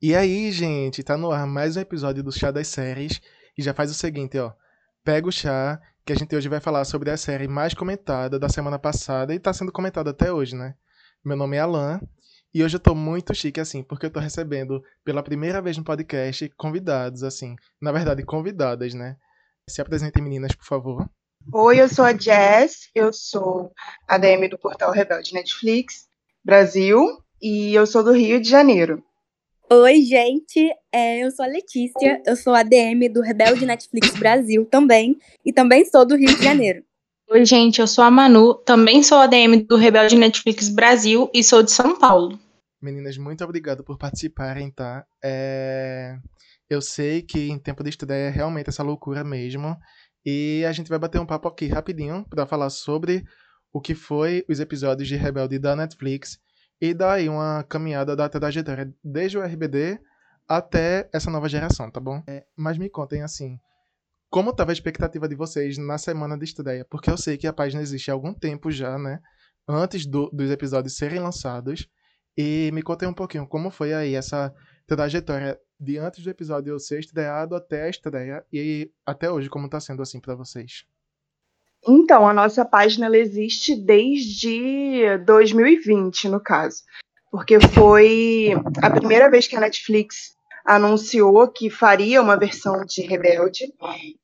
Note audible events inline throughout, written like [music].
E aí, gente, tá no ar mais um episódio do Chá das Séries. E já faz o seguinte, ó. Pega o chá, que a gente hoje vai falar sobre a série mais comentada da semana passada e tá sendo comentada até hoje, né? Meu nome é Alan e hoje eu tô muito chique, assim, porque eu tô recebendo pela primeira vez no podcast convidados, assim. Na verdade, convidadas, né? Se apresentem, meninas, por favor. Oi, eu sou a Jess, eu sou ADM do portal Rebelde Netflix Brasil e eu sou do Rio de Janeiro. Oi, gente, é, eu sou a Letícia, eu sou ADM do Rebelde Netflix Brasil também, e também sou do Rio de Janeiro. Oi, gente, eu sou a Manu, também sou ADM do Rebelde Netflix Brasil e sou de São Paulo. Meninas, muito obrigado por participarem, tá? É... Eu sei que em tempo de estudar é realmente essa loucura mesmo, e a gente vai bater um papo aqui rapidinho para falar sobre o que foi os episódios de Rebelde da Netflix e daí uma caminhada da trajetória desde o RBD até essa nova geração, tá bom? É, mas me contem assim, como estava a expectativa de vocês na semana de estreia? Porque eu sei que a página existe há algum tempo já, né? Antes do, dos episódios serem lançados. E me contem um pouquinho como foi aí essa trajetória de antes do episódio ser estreado até a estreia e até hoje, como está sendo assim para vocês. Então, a nossa página ela existe desde 2020, no caso. Porque foi a primeira vez que a Netflix anunciou que faria uma versão de Rebelde.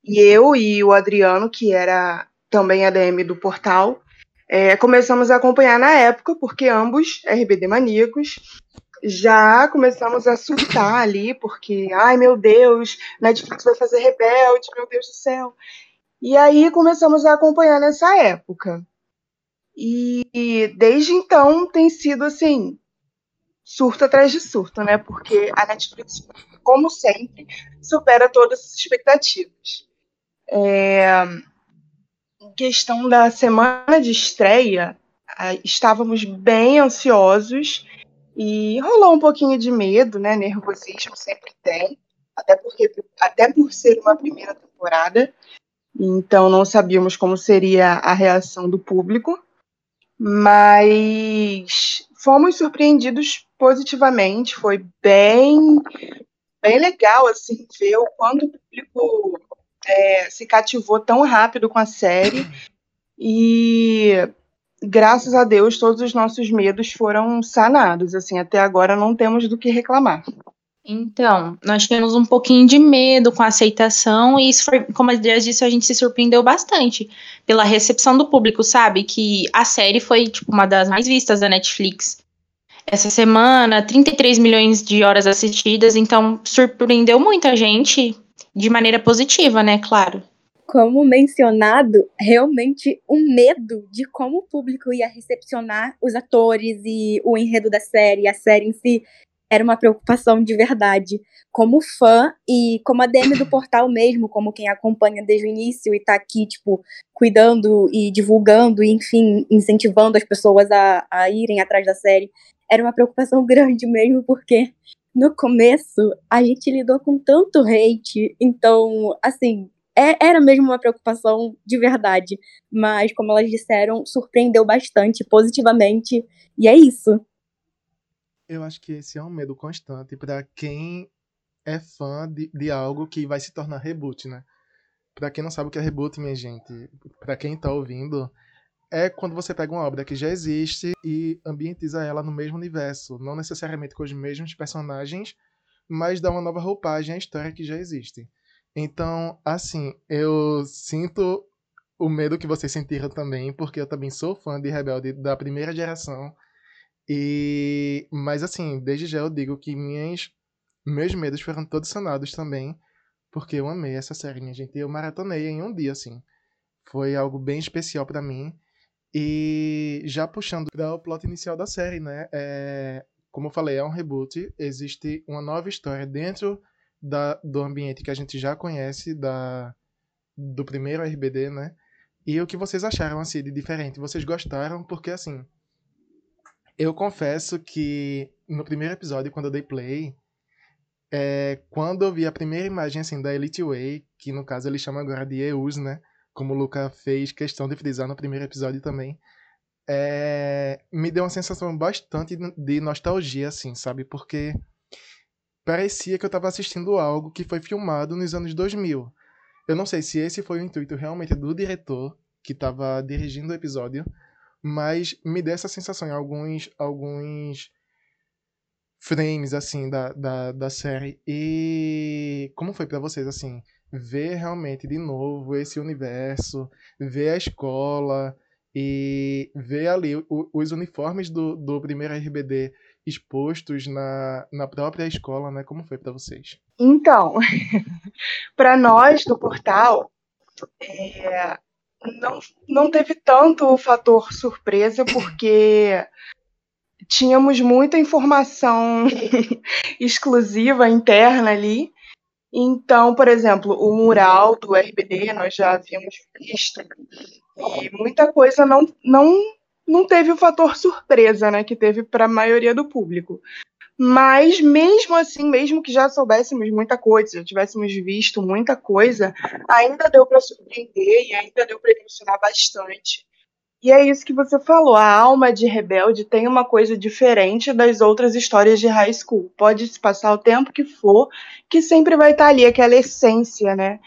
E eu e o Adriano, que era também ADM do portal, é, começamos a acompanhar na época, porque ambos, RBD maníacos, já começamos a surtar ali, porque, ai meu Deus, Netflix vai fazer Rebelde, meu Deus do céu. E aí começamos a acompanhar nessa época. E desde então tem sido assim, surto atrás de surto, né? Porque a Netflix, como sempre, supera todas as expectativas. É... Em questão da semana de estreia, estávamos bem ansiosos e rolou um pouquinho de medo, né? Nervosismo sempre tem, até porque até por ser uma primeira temporada. Então não sabíamos como seria a reação do público, mas fomos surpreendidos positivamente, foi bem bem legal assim ver o quanto o público é, se cativou tão rápido com a série e graças a Deus todos os nossos medos foram sanados assim até agora não temos do que reclamar. Então, nós tivemos um pouquinho de medo com a aceitação, e isso foi, como a Dias disse, a gente se surpreendeu bastante pela recepção do público, sabe? Que a série foi, tipo, uma das mais vistas da Netflix. Essa semana, 33 milhões de horas assistidas, então surpreendeu muita gente de maneira positiva, né? Claro. Como mencionado, realmente o um medo de como o público ia recepcionar os atores e o enredo da série, a série em si, era uma preocupação de verdade. Como fã e como a DM do portal mesmo, como quem acompanha desde o início e tá aqui, tipo, cuidando e divulgando, e enfim, incentivando as pessoas a, a irem atrás da série, era uma preocupação [laughs] grande mesmo, porque no começo a gente lidou com tanto hate, então, assim, é, era mesmo uma preocupação de verdade. Mas, como elas disseram, surpreendeu bastante, positivamente, e é isso. Eu acho que esse é um medo constante para quem é fã de, de algo que vai se tornar reboot, né? Para quem não sabe o que é reboot, minha gente, para quem tá ouvindo, é quando você pega uma obra que já existe e ambientiza ela no mesmo universo, não necessariamente com os mesmos personagens, mas dá uma nova roupagem à história que já existe. Então, assim, eu sinto o medo que vocês sentiram também, porque eu também sou fã de Rebelde da primeira geração e mas assim, desde já eu digo que minhas meus medos foram todos sanados também, porque eu amei essa série, minha gente. Eu maratonei em um dia assim. Foi algo bem especial para mim. E já puxando para o plot inicial da série, né? É, como eu falei, é um reboot. Existe uma nova história dentro da, do ambiente que a gente já conhece da, do primeiro RBD, né? E o que vocês acharam assim de diferente? Vocês gostaram? Porque assim, eu confesso que no primeiro episódio, quando eu dei play, é, quando eu vi a primeira imagem assim da Elite Way, que no caso ele chama agora de EUS, né? Como o Luca fez questão de frisar no primeiro episódio também. É, me deu uma sensação bastante de nostalgia, assim, sabe? Porque parecia que eu estava assistindo algo que foi filmado nos anos 2000. Eu não sei se esse foi o intuito realmente do diretor que estava dirigindo o episódio, mas me deu essa sensação em alguns, alguns frames assim da, da, da série. E como foi para vocês assim, ver realmente de novo esse universo, ver a escola e ver ali os uniformes do, do primeiro RBD expostos na, na própria escola, né? Como foi para vocês? Então, [laughs] para nós do portal, é, não, não teve tanto o fator surpresa, porque tínhamos muita informação [laughs] exclusiva interna ali. Então, por exemplo, o mural do RBD nós já havíamos visto. E muita coisa não, não não teve o fator surpresa, né, que teve para a maioria do público. Mas mesmo assim, mesmo que já soubéssemos muita coisa, já tivéssemos visto muita coisa, ainda deu para surpreender e ainda deu para emocionar bastante. E é isso que você falou, a alma de Rebelde tem uma coisa diferente das outras histórias de high school. Pode se passar o tempo que for, que sempre vai estar ali aquela essência, né?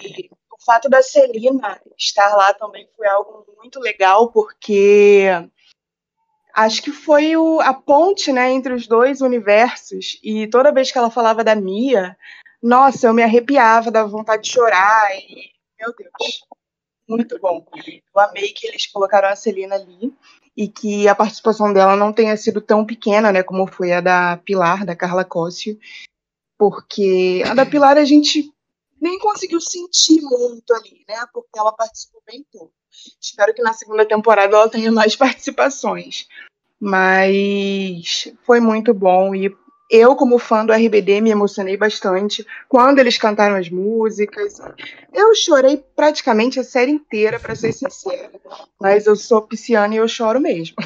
E fato da Celina estar lá também foi algo muito legal, porque acho que foi o, a ponte né, entre os dois universos. E toda vez que ela falava da Mia, nossa, eu me arrepiava, dava vontade de chorar. E, meu Deus, muito bom. Eu amei que eles colocaram a Celina ali e que a participação dela não tenha sido tão pequena, né, como foi a da Pilar, da Carla Cóssio, porque a da Pilar a gente nem conseguiu sentir muito ali, né? Porque ela participou bem pouco. Espero que na segunda temporada ela tenha mais [laughs] participações. Mas foi muito bom e eu, como fã do RBD, me emocionei bastante quando eles cantaram as músicas. Eu chorei praticamente a série inteira, para ser sincera. Mas eu sou pisciana e eu choro mesmo.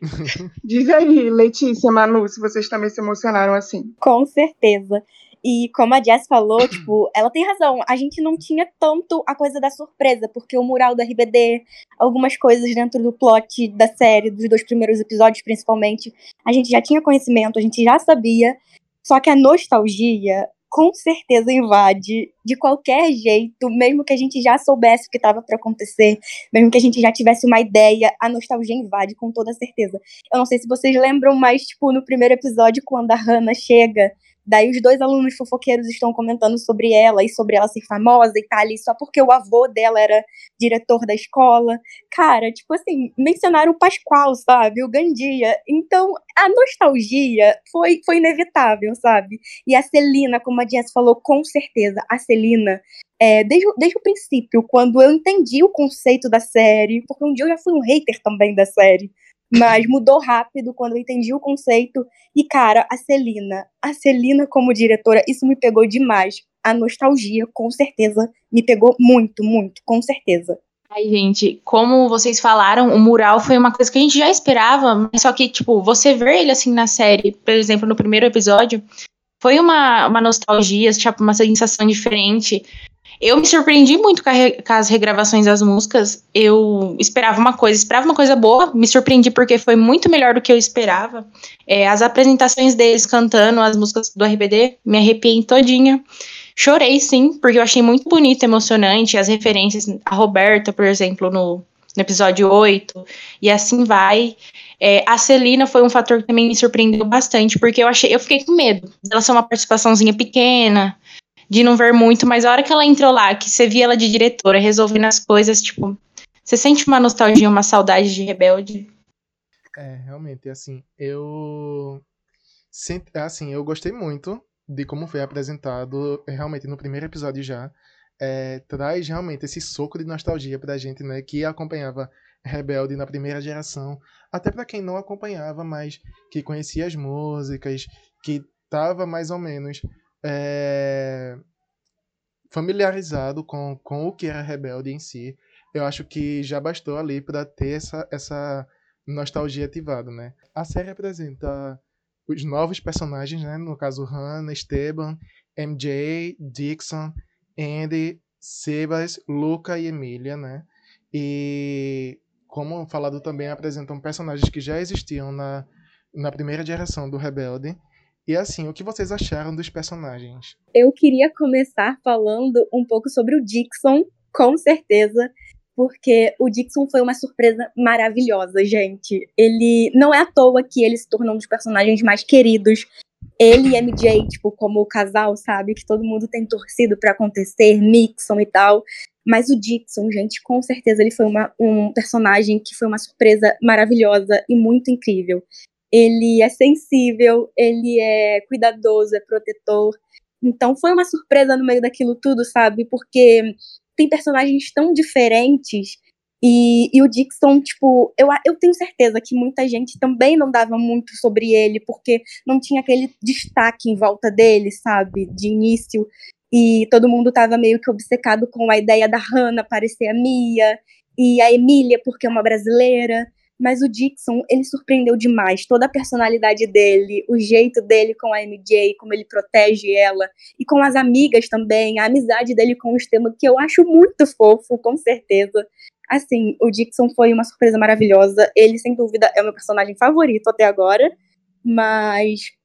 [laughs] Diz aí, Letícia, Manu, se vocês também se emocionaram assim. Com certeza. E como a Jess falou, [clears throat] tipo, ela tem razão. A gente não tinha tanto a coisa da surpresa, porque o mural do RBD, algumas coisas dentro do plot da série, dos dois primeiros episódios principalmente, a gente já tinha conhecimento, a gente já sabia. Só que a nostalgia com certeza invade de qualquer jeito, mesmo que a gente já soubesse o que estava para acontecer, mesmo que a gente já tivesse uma ideia, a nostalgia invade com toda certeza. Eu não sei se vocês lembram, mas tipo no primeiro episódio quando a Hannah chega Daí os dois alunos fofoqueiros estão comentando sobre ela e sobre ela ser famosa e tá ali só porque o avô dela era diretor da escola. Cara, tipo assim, mencionaram o Pascoal, sabe? O Gandia. Então, a nostalgia foi, foi inevitável, sabe? E a Celina, como a Jess falou, com certeza, a Celina é, desde, desde o princípio, quando eu entendi o conceito da série, porque um dia eu já fui um hater também da série, mas mudou rápido quando eu entendi o conceito. E, cara, a Celina, a Celina como diretora, isso me pegou demais. A nostalgia, com certeza, me pegou muito, muito, com certeza. Ai, gente, como vocês falaram, o mural foi uma coisa que a gente já esperava, mas só que, tipo, você ver ele assim na série, por exemplo, no primeiro episódio, foi uma, uma nostalgia, tipo, uma sensação diferente. Eu me surpreendi muito com, com, as regravações das músicas. Eu esperava uma coisa, esperava uma coisa boa, me surpreendi porque foi muito melhor do que eu esperava. É, as apresentações deles cantando as músicas do RBD, me arrepiei todinha. Chorei, sim, porque eu achei muito bonito, emocionante, as referências a Roberta, por exemplo, no, no episódio 8, e assim vai. É, a Celina foi um fator que também me surpreendeu bastante, porque eu achei, eu fiquei com medo dela ser uma participaçãozinha pequena, de não ver muito, mas a hora que ela entrou lá, que você via ela de diretora resolvendo as coisas, tipo, você sente uma nostalgia, uma saudade de Rebelde? É, realmente, assim, eu. Assim, eu gostei muito de como foi apresentado, realmente, no primeiro episódio já. É, traz realmente esse soco de nostalgia pra gente, né, que acompanhava Rebelde na primeira geração, até para quem não acompanhava, mas que conhecia as músicas, que tava mais ou menos é, familiarizado com, com o que era Rebelde em si, eu acho que já bastou ali para ter essa, essa nostalgia ativada, né? A série apresenta os novos personagens, né? No caso, Hannah, Esteban, MJ, Dixon, Andy, Sebas, Luca e Emília, né? E, como falado também, apresentam personagens que já existiam na, na primeira geração do Rebelde E assim, o que vocês acharam dos personagens? Eu queria começar falando um pouco sobre o Dixon, com certeza, porque o Dixon foi uma surpresa maravilhosa, gente. Ele não é à toa que ele se tornou um dos personagens mais queridos. Ele e MJ, tipo, como o casal, sabe? Que todo mundo tem torcido para acontecer, Nixon e tal. Mas o Dixon, gente, com certeza ele foi uma, um personagem que foi uma surpresa maravilhosa e muito incrível ele é sensível, ele é cuidadoso, é protetor. Então foi uma surpresa no meio daquilo tudo, sabe? Porque tem personagens tão diferentes e, e, o Dixon, tipo, eu, eu tenho certeza que muita gente também não dava muito sobre ele, porque não tinha aquele destaque em volta dele, sabe? De início. E todo mundo tava meio que obcecado com a ideia da Hannah parecer a Mia, e a Emília, porque é uma brasileira. Mas o Dixon, ele surpreendeu demais. Toda a personalidade dele, o jeito dele com a MJ, como ele protege ela, e com as amigas também, a amizade dele com o Esteban, que eu acho muito fofo, com certeza. Assim, o Dixon foi uma surpresa maravilhosa. Ele, sem dúvida, é o meu personagem favorito até agora. Mas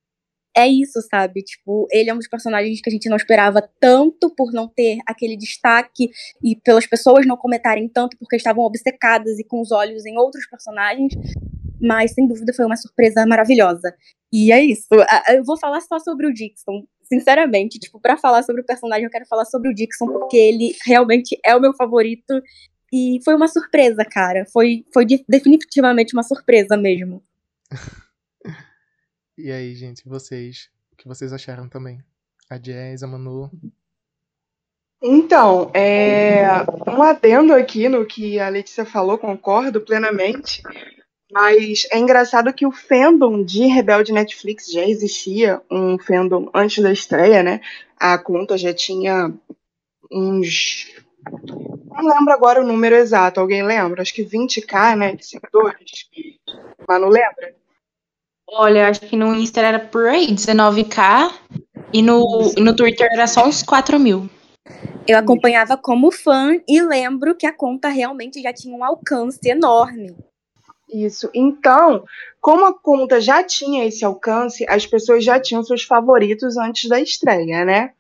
é isso, sabe? Tipo, ele é um dos personagens que a gente não esperava tanto por não ter aquele destaque e pelas pessoas não comentarem tanto porque estavam obcecadas e com os olhos em outros personagens. Mas, sem dúvida, foi uma surpresa maravilhosa. E é isso. Eu vou falar só sobre o Dixon. Sinceramente, tipo, para falar sobre o personagem, eu quero falar sobre o Dixon, porque ele realmente é o meu favorito. E foi uma surpresa, cara. Foi, foi definitivamente uma surpresa mesmo. [laughs] E aí, gente, vocês? O que vocês acharam também? A Jazz, a Manu? Então, é, um adendo aqui no que a Letícia falou, concordo plenamente. Mas é engraçado que o fandom de Rebelde Netflix já existia, um fandom antes da estreia, né? A conta já tinha uns. Não lembro agora o número exato, alguém lembra? Acho que 20k, né? De seguidores. Mas não lembra? Olha, acho que no Insta era por aí, 19k. E no, no Twitter era só uns 4 mil. Eu acompanhava como fã e lembro que a conta realmente já tinha um alcance enorme. Isso. Então, como a conta já tinha esse alcance, as pessoas já tinham seus favoritos antes da estreia, né?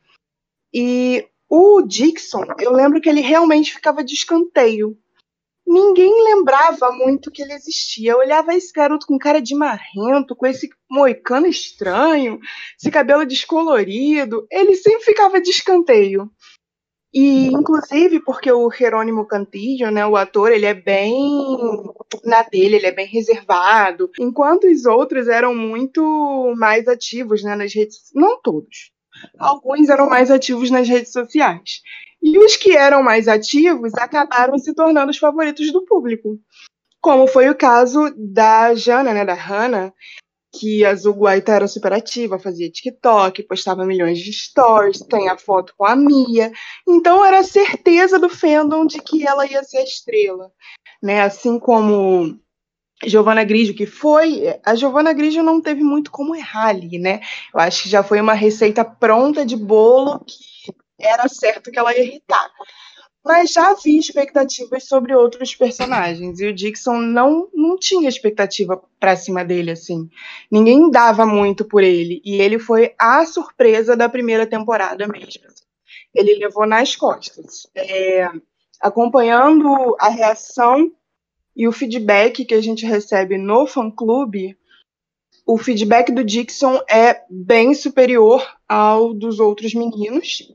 E o Dixon, eu lembro que ele realmente ficava de escanteio ninguém lembrava muito que ele existia. Eu olhava esse garoto com cara de marrento, com esse moicano estranho, esse cabelo descolorido. Ele sempre ficava de escanteio. E, inclusive, porque o Jerônimo Cantillo, né, o ator, ele é bem na dele, ele é bem reservado, enquanto os outros eram muito mais ativos né, nas redes Não todos. Alguns eram mais ativos nas redes sociais. E os que eram mais ativos acabaram se tornando os favoritos do público. Como foi o caso da Jana, né, da Hannah, que a Zuguaita era super ativa, fazia TikTok, postava milhões de stories, tem a foto com a Mia. Então era certeza do fandom de que ela ia ser a estrela. Né? Assim como Giovanna Grigio, que foi. A Giovanna Grigio não teve muito como errar ali, né? Eu acho que já foi uma receita pronta de bolo que era certo que ela ia irritar. Mas já havia expectativas sobre outros personagens. E o Dixon não, não tinha expectativa pra cima dele, assim. Ninguém dava muito por ele. E ele foi a surpresa da primeira temporada mesmo. Ele levou nas costas. É, acompanhando a reação e o feedback que a gente recebe no fã-clube, o feedback do Dixon é bem superior ao dos outros meninos.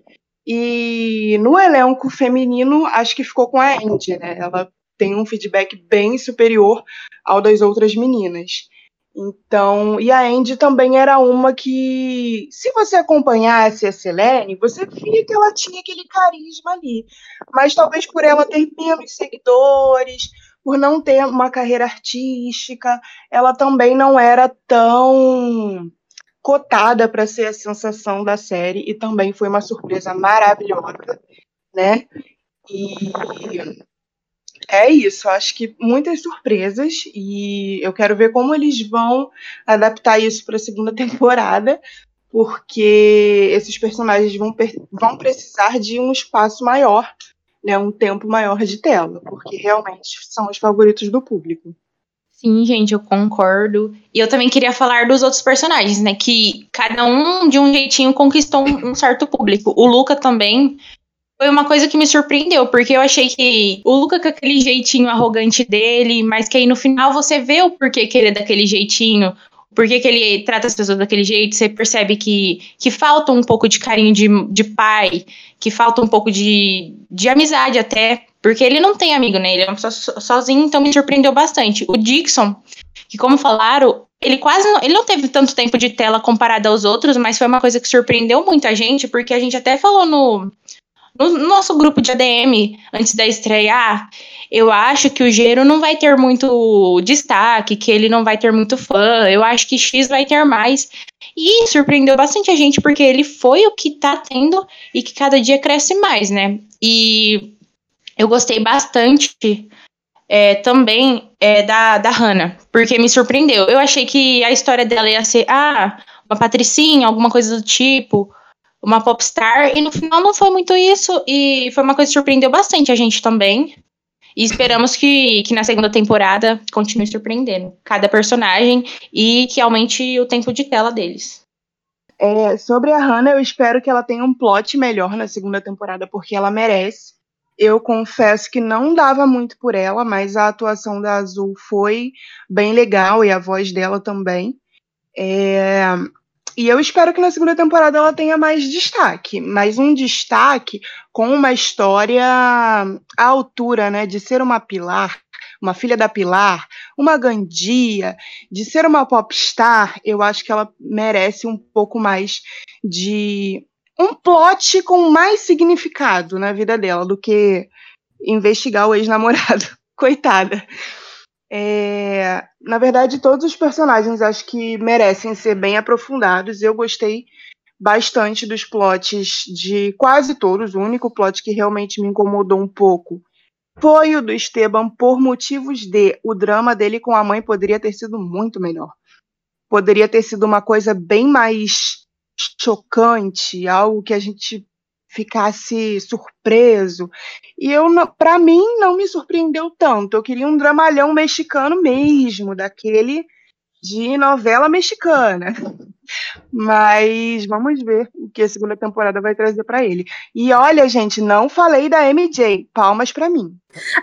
E no elenco feminino, acho que ficou com a Andy, né? Ela tem um feedback bem superior ao das outras meninas. Então, e a Andy também era uma que, se você acompanhasse a Selene, você via que ela tinha aquele carisma ali. Mas talvez por ela ter menos seguidores, por não ter uma carreira artística, ela também não era tão cotada para ser a sensação da série e também foi uma surpresa maravilhosa, né? E é isso, acho que muitas surpresas e eu quero ver como eles vão adaptar isso para a segunda [laughs] temporada, porque esses personagens vão, vão precisar de um espaço maior, né, um tempo maior de tela, porque realmente são os favoritos do público. Sim, gente, eu concordo. E eu também queria falar dos outros personagens, né? Que cada um, de um jeitinho, conquistou um, um certo público. O Luca também foi uma coisa que me surpreendeu, porque eu achei que o Luca com aquele jeitinho arrogante dele, mas que aí no final você vê o porquê que ele é daquele jeitinho, porquê que ele trata as pessoas daquele jeito, você percebe que, que falta um pouco de carinho de, de pai, que falta um pouco de, de amizade até, porque ele não tem amigo, né? Ele é uma pessoa sozinho, então me surpreendeu bastante. O Dixon, que como falaram, ele quase não, ele não teve tanto tempo de tela comparado aos outros, mas foi uma coisa que surpreendeu muito a gente, porque a gente até falou no, no nosso grupo de ADM, antes da estrear, eu acho que o Gero não vai ter muito destaque, que ele não vai ter muito fã. Eu acho que X vai ter mais. E surpreendeu bastante a gente, porque ele foi o que tá tendo e que cada dia cresce mais, né? E eu gostei bastante é, também é, da, da Hannah, porque me surpreendeu. Eu achei que a história dela ia ser, ah, uma patricinha, alguma coisa do tipo, uma popstar, e no final não foi muito isso, e foi uma coisa que surpreendeu bastante a gente também. E esperamos que, que na segunda temporada continue surpreendendo cada personagem e que aumente o tempo de tela deles. É, sobre a Hannah, eu espero que ela tenha um plot melhor na segunda temporada, porque ela merece. Eu confesso que não dava muito por ela, mas a atuação da Azul foi bem legal e a voz dela também. É... E eu espero que na segunda temporada ela tenha mais destaque, mais um destaque com uma história à altura, né, de ser uma Pilar, uma filha da Pilar, uma Gandia, de ser uma popstar. Eu acho que ela merece um pouco mais de um plot com mais significado na vida dela do que investigar o ex-namorado. [laughs] Coitada. É, na verdade, todos os personagens acho que merecem ser bem aprofundados. Eu gostei bastante dos plots de quase todos. O único plot que realmente me incomodou um pouco foi o do Esteban por motivos de o drama dele com a mãe poderia ter sido muito melhor. Poderia ter sido uma coisa bem mais chocante, algo que a gente ficasse surpreso. E eu, para mim, não me surpreendeu tanto. Eu queria um dramalhão mexicano mesmo, daquele de novela mexicana. [laughs] Mas vamos ver o que a segunda temporada vai trazer para ele. E olha, gente, não falei da MJ. Palmas para mim.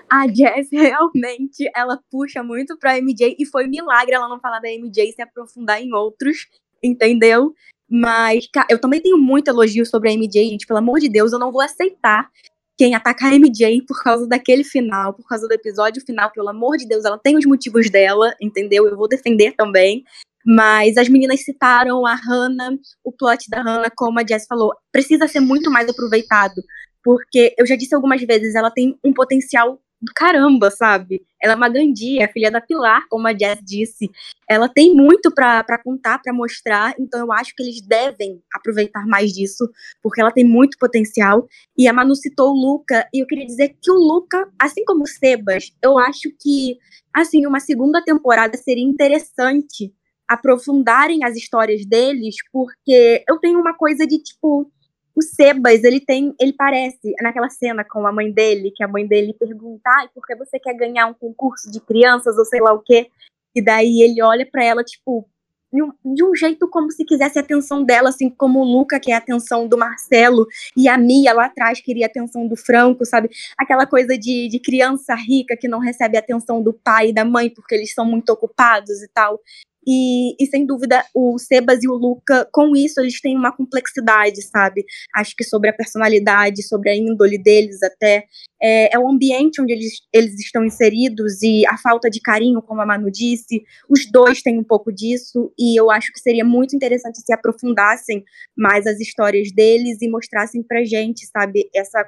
A Jess [laughs] realmente ela puxa muito pra MJ e foi milagre ela não falar da MJ e se aprofundar em outros, entendeu? Mas, cara, eu também tenho muito elogio sobre a MJ, gente. Pelo amor de Deus, eu não vou aceitar quem atacar a MJ por causa daquele final, por causa do episódio final. Pelo amor de Deus, ela tem os motivos dela, entendeu? Eu vou defender também. Mas as meninas citaram a Hannah, o plot da Hannah, como a Jess falou, precisa ser muito mais aproveitado. Porque eu já disse algumas vezes, ela tem um potencial do caramba, sabe? Ela é uma gandia, filha da Pilar, como a Jess disse. Ela tem muito para contar, para mostrar, então eu acho que eles devem aproveitar mais disso, porque ela tem muito potencial. E a Manu citou o Luca, e eu queria dizer que o Luca, assim como o Sebas, eu acho que, assim, uma segunda temporada seria interessante aprofundarem as histórias deles, porque eu tenho uma coisa de, tipo, o Sebas, ele tem, ele parece, naquela cena com a mãe dele, que a mãe dele pergunta, ah, por que você quer ganhar um concurso de crianças ou sei lá o quê? E daí ele olha para ela, tipo, de um, de um, jeito como se quisesse a atenção dela, assim como o Luca quer a atenção do Marcelo, e a Mia lá atrás queria a atenção do Franco, sabe? Aquela coisa de, de criança rica que não recebe a atenção do pai e da mãe porque eles são muito ocupados e tal. E, e, sem dúvida, o Sebas e o Luca, com isso, eles têm uma complexidade, sabe? Acho que sobre a personalidade, sobre a índole deles até. É, é, o ambiente onde eles, eles estão inseridos e a falta de carinho, como a Manu disse. Os dois têm um pouco disso, e eu acho que seria muito interessante se aprofundassem mais as histórias deles e mostrassem pra gente, sabe, essa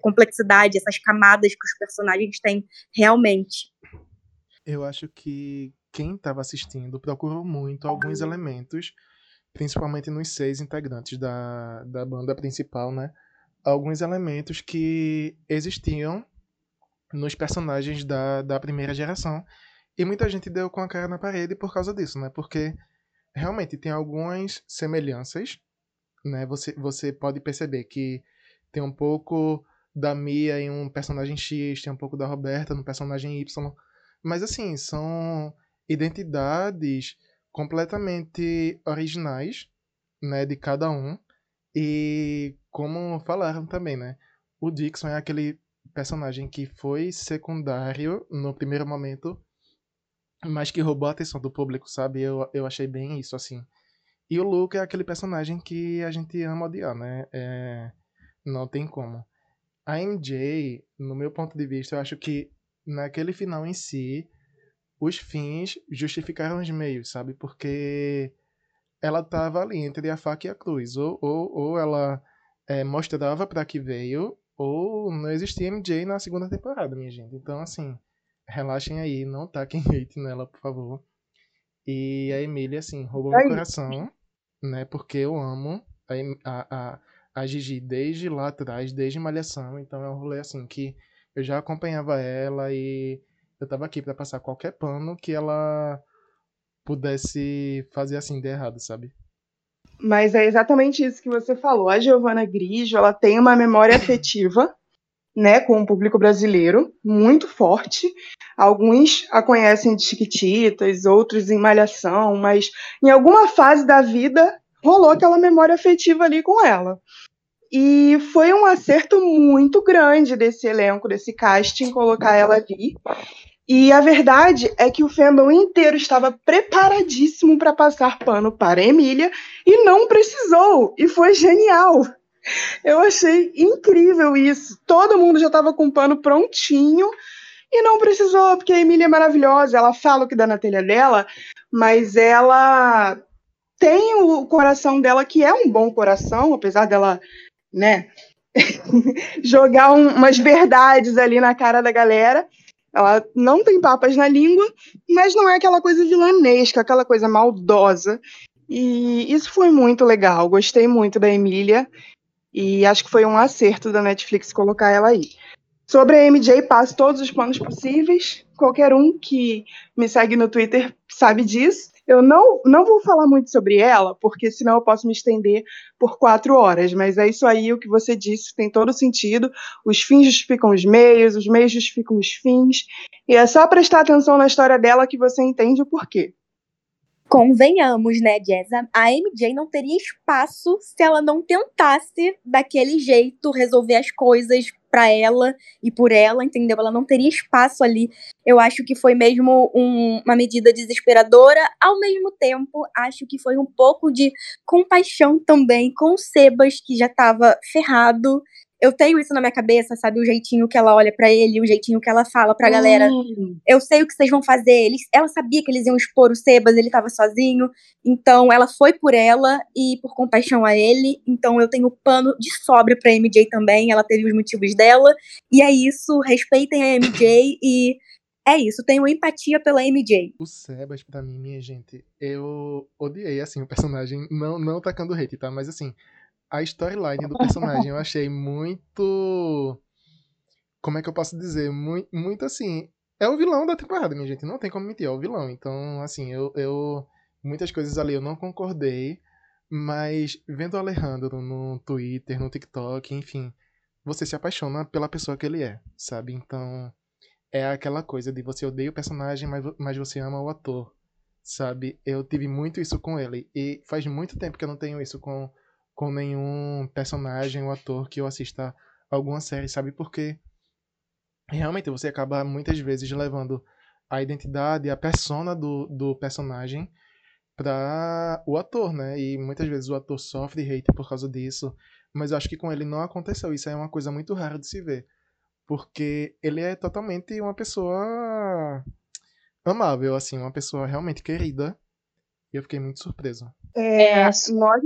complexidade, essas camadas que os personagens têm realmente. Eu acho que quem estava assistindo procurou muito alguns elementos, principalmente nos seis integrantes da, da banda principal, né? Alguns elementos que existiam nos personagens da, da primeira geração. E muita gente deu com a cara na parede por causa disso, né? Porque realmente tem algumas semelhanças, né? Você, você pode perceber que tem um pouco da Mia em um personagem X, tem um pouco da Roberta no personagem Y. Mas assim, são identidades completamente originais, né, de cada um. E como falaram também, né, o Dixon é aquele personagem que foi secundário no primeiro momento, mas que roubou a atenção do público, sabe? Eu, eu achei bem isso, assim. E o Luke é aquele personagem que a gente ama odiar, né? É, não tem como. A MJ, no meu ponto de vista, eu acho que naquele final em si, os fins justificaram os meios, sabe? Porque ela tava ali entre a faca e a cruz. Ou, ou, ou ela é, mostrava para que veio, ou não existia MJ na segunda temporada, minha gente. Então, assim, relaxem aí, não taquem [laughs] hate nela, por favor. E a Emília, assim, roubou meu coração, né? Porque eu amo a, a, a, a Gigi desde lá atrás, desde Malhação. Então é um rolê, assim, que eu já acompanhava ela e eu tava aqui para passar qualquer pano que ela pudesse fazer assim de errado, sabe? Mas é exatamente isso que você falou. A Giovanna Grigio, ela tem uma memória afetiva, né, com o público brasileiro, muito forte. Alguns a conhecem de Chiquititas, outros em Malhação, mas em alguma fase da vida rolou aquela memória afetiva ali com ela. E foi um acerto muito grande desse elenco, desse casting, colocar ela ali. E a verdade é que o fandom inteiro estava preparadíssimo para passar pano para Emília e não precisou. E foi genial. Eu achei incrível isso. Todo mundo já estava com o pano prontinho e não precisou, porque a Emília é maravilhosa. Ela fala o que dá na telha dela, mas ela tem o coração dela, que é um bom coração, apesar dela, né, [laughs] jogar um, umas verdades ali na cara da galera. Ela não tem papas na língua, mas não é aquela coisa vilanesca, aquela coisa maldosa. E isso foi muito legal. Gostei muito da Emília. E acho que foi um acerto da Netflix colocar ela aí. Sobre a MJ, passo todos os planos possíveis. Qualquer um que me segue no Twitter sabe disso. Eu não, não vou falar muito sobre ela, porque senão eu posso me estender por quatro horas, mas é isso aí, o que você disse tem todo sentido. Os fins justificam os meios, os meios justificam os fins, e é só prestar atenção na história dela que você entende o porquê. Convenhamos, né, Jazz? A MJ não teria espaço se ela não tentasse, daquele jeito, resolver as coisas para ela e por ela, entendeu? Ela não teria espaço ali. Eu acho que foi mesmo um, uma medida desesperadora. Ao mesmo tempo, acho que foi um pouco de compaixão também com o Sebas, que já estava ferrado eu tenho isso na minha cabeça, sabe? O jeitinho que ela olha para ele, o jeitinho que ela fala pra galera. Hum. Eu sei o que vocês vão fazer. Eles, ela sabia que eles iam expor o Sebas, ele tava sozinho. Então ela foi por ela e por compaixão a ele. Então eu tenho pano de sobra pra MJ também. Ela teve os motivos dela. E é isso. Respeitem a MJ e. É isso, tenho empatia pela MJ. O Sebas, pra mim, minha gente, eu odiei, assim, o personagem, não, não tacando hate, tá? Mas, assim, a storyline do personagem eu achei muito. Como é que eu posso dizer? Muito, muito assim. É o vilão da temporada, minha gente. Não tem como mentir, é o vilão. Então, assim, eu. eu muitas coisas ali eu não concordei. Mas vendo o Alejandro no Twitter, no TikTok, enfim, você se apaixona pela pessoa que ele é, sabe? Então, é aquela coisa de você odeia o personagem, mas, mas você ama o ator, sabe? Eu tive muito isso com ele. E faz muito tempo que eu não tenho isso com com nenhum personagem ou ator que eu assista alguma série, sabe? Porque realmente você acaba muitas vezes levando a identidade, a persona do, do personagem para o ator, né? E muitas vezes o ator sofre hate por causa disso, mas eu acho que com ele não aconteceu. Isso é uma coisa muito rara de se ver, porque ele é totalmente uma pessoa amável, assim, uma pessoa realmente querida. E eu fiquei muito surpreso. É, é nós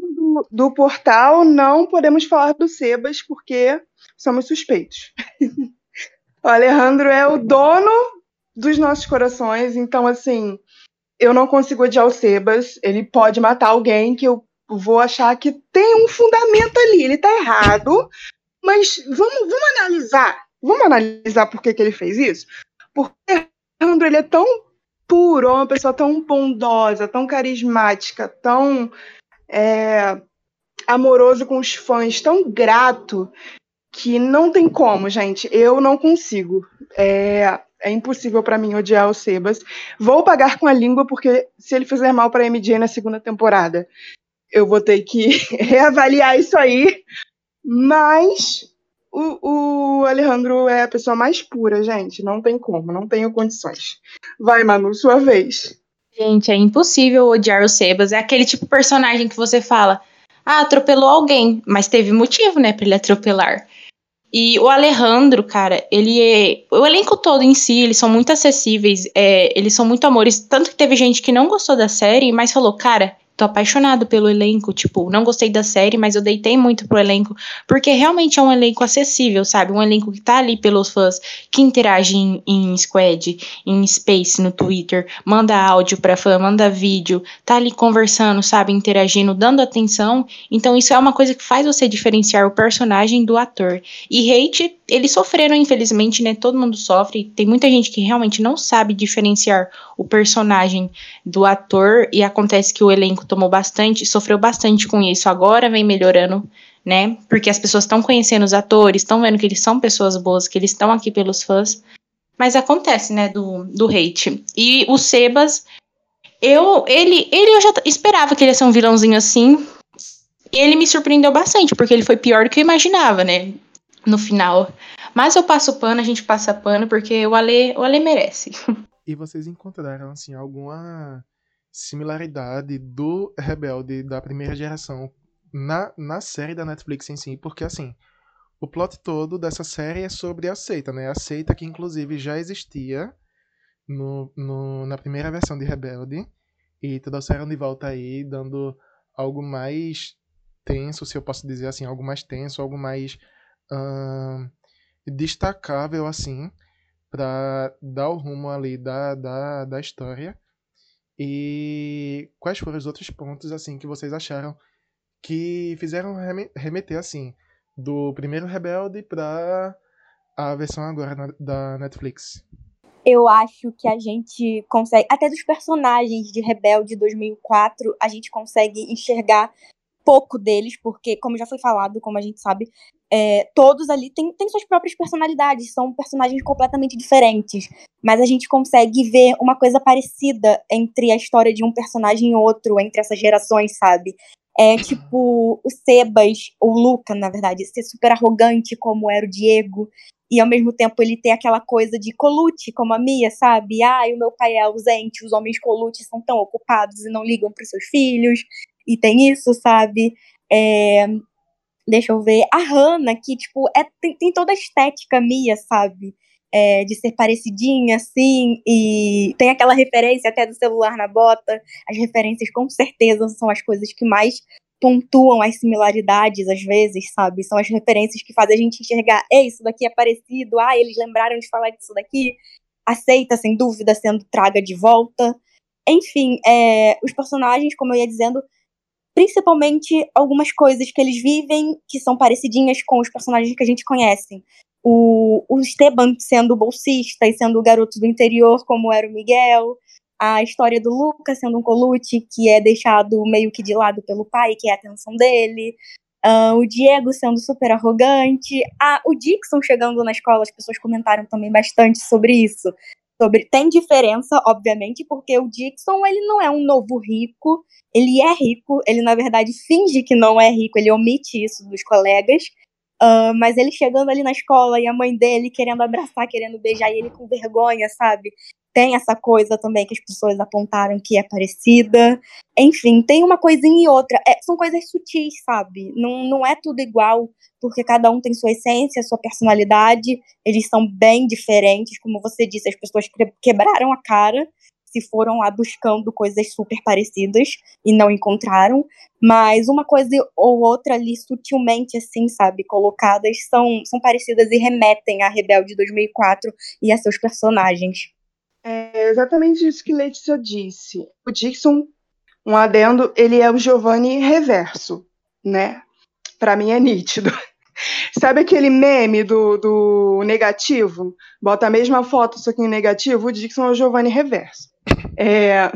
do, portal não podemos falar do Sebas porque somos suspeitos. [laughs] o Alejandro é o dono dos nossos corações, então assim, eu não consigo odiar o Sebas. Ele pode matar alguém que eu vou achar que tem um fundamento ali. Ele tá errado, mas vamos, vamos analisar. Vamos analisar por que, que ele fez isso? Porque o Alejandro ele é tão puro, é uma pessoa tão bondosa, tão carismática, tão é, amoroso com os fãs, tão grato, que não tem como, gente. Eu não consigo. É, É impossível para mim odiar o Sebas. Vou pagar com a língua, porque se ele fizer mal para MJ na segunda temporada, eu vou ter que [laughs] reavaliar isso aí. Mas o, o, Alejandro é a pessoa mais pura, gente. Não tem como, não tenho condições. Vai, Manu, sua vez. Gente, é impossível odiar o Sebas. É aquele tipo de personagem que você fala, ah, atropelou alguém, mas teve motivo, né, pra ele atropelar. E o Alejandro, cara, ele é. O elenco todo em si, eles são muito acessíveis, é, eles são muito amores. Tanto que teve gente que não gostou da série, mas falou, cara, tô apaixonado pelo elenco, tipo, não gostei da série, mas eu deitei muito pro elenco, porque realmente é um elenco acessível, sabe? Um elenco que tá ali pelos fãs, que interage em, em Squad, em Space, no Twitter, manda áudio pra fã, manda vídeo, tá ali conversando, sabe? Interagindo, dando atenção. Então isso é uma coisa que faz você diferenciar o personagem do ator. E hate, eles sofreram, infelizmente, né? Todo mundo sofre. Tem muita gente que realmente não sabe diferenciar o personagem do ator, e acontece que o elenco tomou bastante, sofreu bastante com isso. Agora vem melhorando, né? Porque as pessoas estão conhecendo os atores, estão vendo que eles são pessoas boas, que eles estão aqui pelos fãs. Mas acontece, né, do, do hate. E o Sebas, eu, ele, ele eu já esperava que ele ia ser um vilãozinho assim. Ele me surpreendeu bastante, porque ele foi pior do que eu imaginava, né? No final. Mas eu passo pano, a gente passa pano, porque o Ale, o Ale merece. E vocês encontraram, assim, alguma similaridade do Rebelde da primeira geração na, na série da Netflix em si, porque assim, o plot todo dessa série é sobre a seita, né? A seita que inclusive já existia no, no, na primeira versão de Rebelde e trouxeram de volta aí, dando algo mais tenso, se eu posso dizer assim, algo mais tenso, algo mais uh, destacável assim, para dar o rumo ali da, da, da história. E quais foram os outros pontos assim que vocês acharam que fizeram remeter assim do primeiro Rebelde para a versão agora da Netflix? Eu acho que a gente consegue, até dos personagens de Rebelde 2004, a gente consegue enxergar pouco deles, porque, como já foi falado, como a gente sabe, é, todos ali têm, têm suas próprias personalidades, são personagens completamente diferentes. Mas a gente consegue ver uma coisa parecida entre a história de um personagem e outro, entre essas gerações, sabe? É tipo o Sebas, o Luca, na verdade, ser super arrogante como era o Diego, e ao mesmo tempo ele ter aquela coisa de colute, como a Mia, sabe? Ah, o meu pai é ausente, os homens colutes são tão ocupados e não ligam para seus filhos e tem isso, sabe? É, deixa eu ver. A Hannah, que, tipo, é, tem, tem toda a estética Mia, sabe? É, de ser parecidinha, assim, e tem aquela referência até do celular na bota. As referências, com certeza, são as coisas que mais pontuam as similaridades, às vezes, sabe? São as referências que fazem a gente enxergar, ei, isso daqui é parecido, ah, eles lembraram de falar disso daqui. Aceita, sem dúvida, sendo traga de volta. Enfim, é, os personagens, como eu ia dizendo, principalmente algumas coisas que eles vivem que são parecidinhas com os personagens que a gente conhece. O, o Esteban sendo bolsista e sendo o garoto do interior, como era o Miguel. A história do Lucas sendo um colute que é deixado meio que de lado pelo pai, que é a atenção dele. Uh, o Diego sendo super arrogante. Ah, o Dixon chegando na escola, as pessoas comentaram também bastante sobre isso sobre tem diferença, obviamente, porque o Dixon ele não é um novo rico, ele é rico, ele na verdade finge que não é rico, ele omite isso dos colegas. Uh, mas ele chegando ali na escola e a mãe dele querendo abraçar, querendo beijar e ele com vergonha, sabe? Tem essa coisa também que as pessoas apontaram que é parecida. Enfim, tem uma coisinha e outra. É, são coisas sutis, sabe? Não, não é tudo igual porque cada um tem sua essência, sua personalidade, eles são bem diferentes, como você disse, as pessoas quebraram a cara se foram lá buscando coisas super parecidas e não encontraram, mas uma coisa ou outra ali sutilmente assim, sabe, colocadas são são parecidas e remetem a Rebelde 2004 e a seus personagens. É exatamente isso que Letícia disse. O Dixon, um adendo, ele é o Giovanni reverso, né? Para mim é nítido. [laughs] Sabe aquele meme do, do negativo? Bota a mesma foto, só que em negativo, o Dixon é o Giovanni Reverso. É,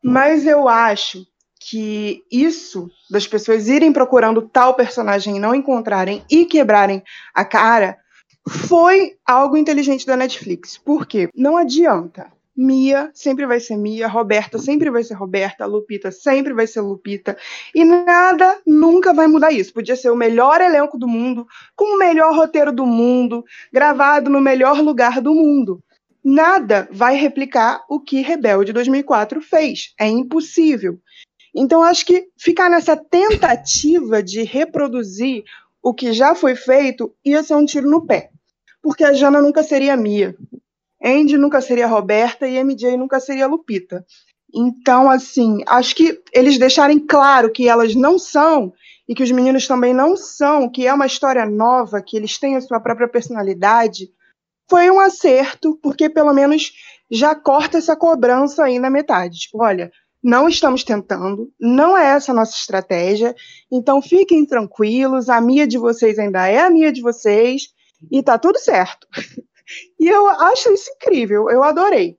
mas eu acho que isso das pessoas irem procurando tal personagem e não encontrarem e quebrarem a cara foi algo inteligente da Netflix. Por quê? Não adianta. Mia sempre vai ser Mia, Roberta sempre vai ser Roberta, Lupita sempre vai ser Lupita, e nada nunca vai mudar isso. Podia ser o melhor elenco do mundo, com o melhor roteiro do mundo, gravado no melhor lugar do mundo. Nada vai replicar o que Rebelde 2004 fez. É impossível. Então, acho que ficar nessa tentativa de reproduzir o que já foi feito ia ser um tiro no pé porque a Jana nunca seria Mia, Andy nunca seria Roberta e MJ nunca seria Lupita. Então, assim, acho que eles deixarem claro que elas não são e que os meninos também não são, que é uma história nova, que eles têm a sua própria personalidade, foi um acerto, porque pelo menos já corta essa cobrança aí na metade. Tipo, olha, não estamos tentando, não é essa a nossa estratégia, então fiquem tranquilos, a minha de vocês ainda é a minha de vocês, e tá tudo certo. [laughs] E eu acho isso incrível, eu adorei.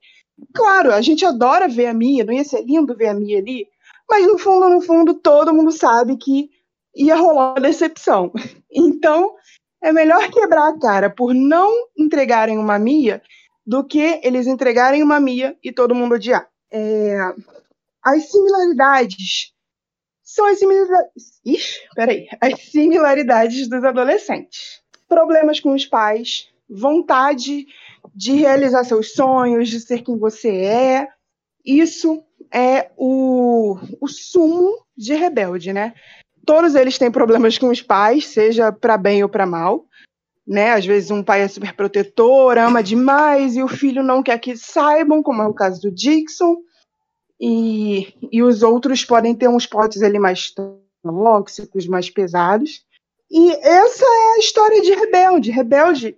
Claro, a gente adora ver a Mia, não ia ser lindo ver a Mia ali, mas no fundo, no fundo, todo mundo sabe que ia rolar uma decepção. [laughs] Então, é melhor quebrar a cara por não entregarem uma Mia do que eles entregarem uma Mia e todo mundo odiar. É... As similaridades são as similaridades. Ixi, peraí. As similaridades dos adolescentes problemas com os pais, vontade de realizar seus sonhos, de ser quem você é. Isso é o, o sumo de rebelde, né? Todos eles têm problemas com os pais, seja para bem ou para mal. Né? Às vezes um pai é super protetor, ama demais e o filho não quer que saibam, como é o caso do Dixon. E, e os outros podem ter uns potes ali mais tóxicos, mais pesados. E essa é a história de rebelde. Rebelde,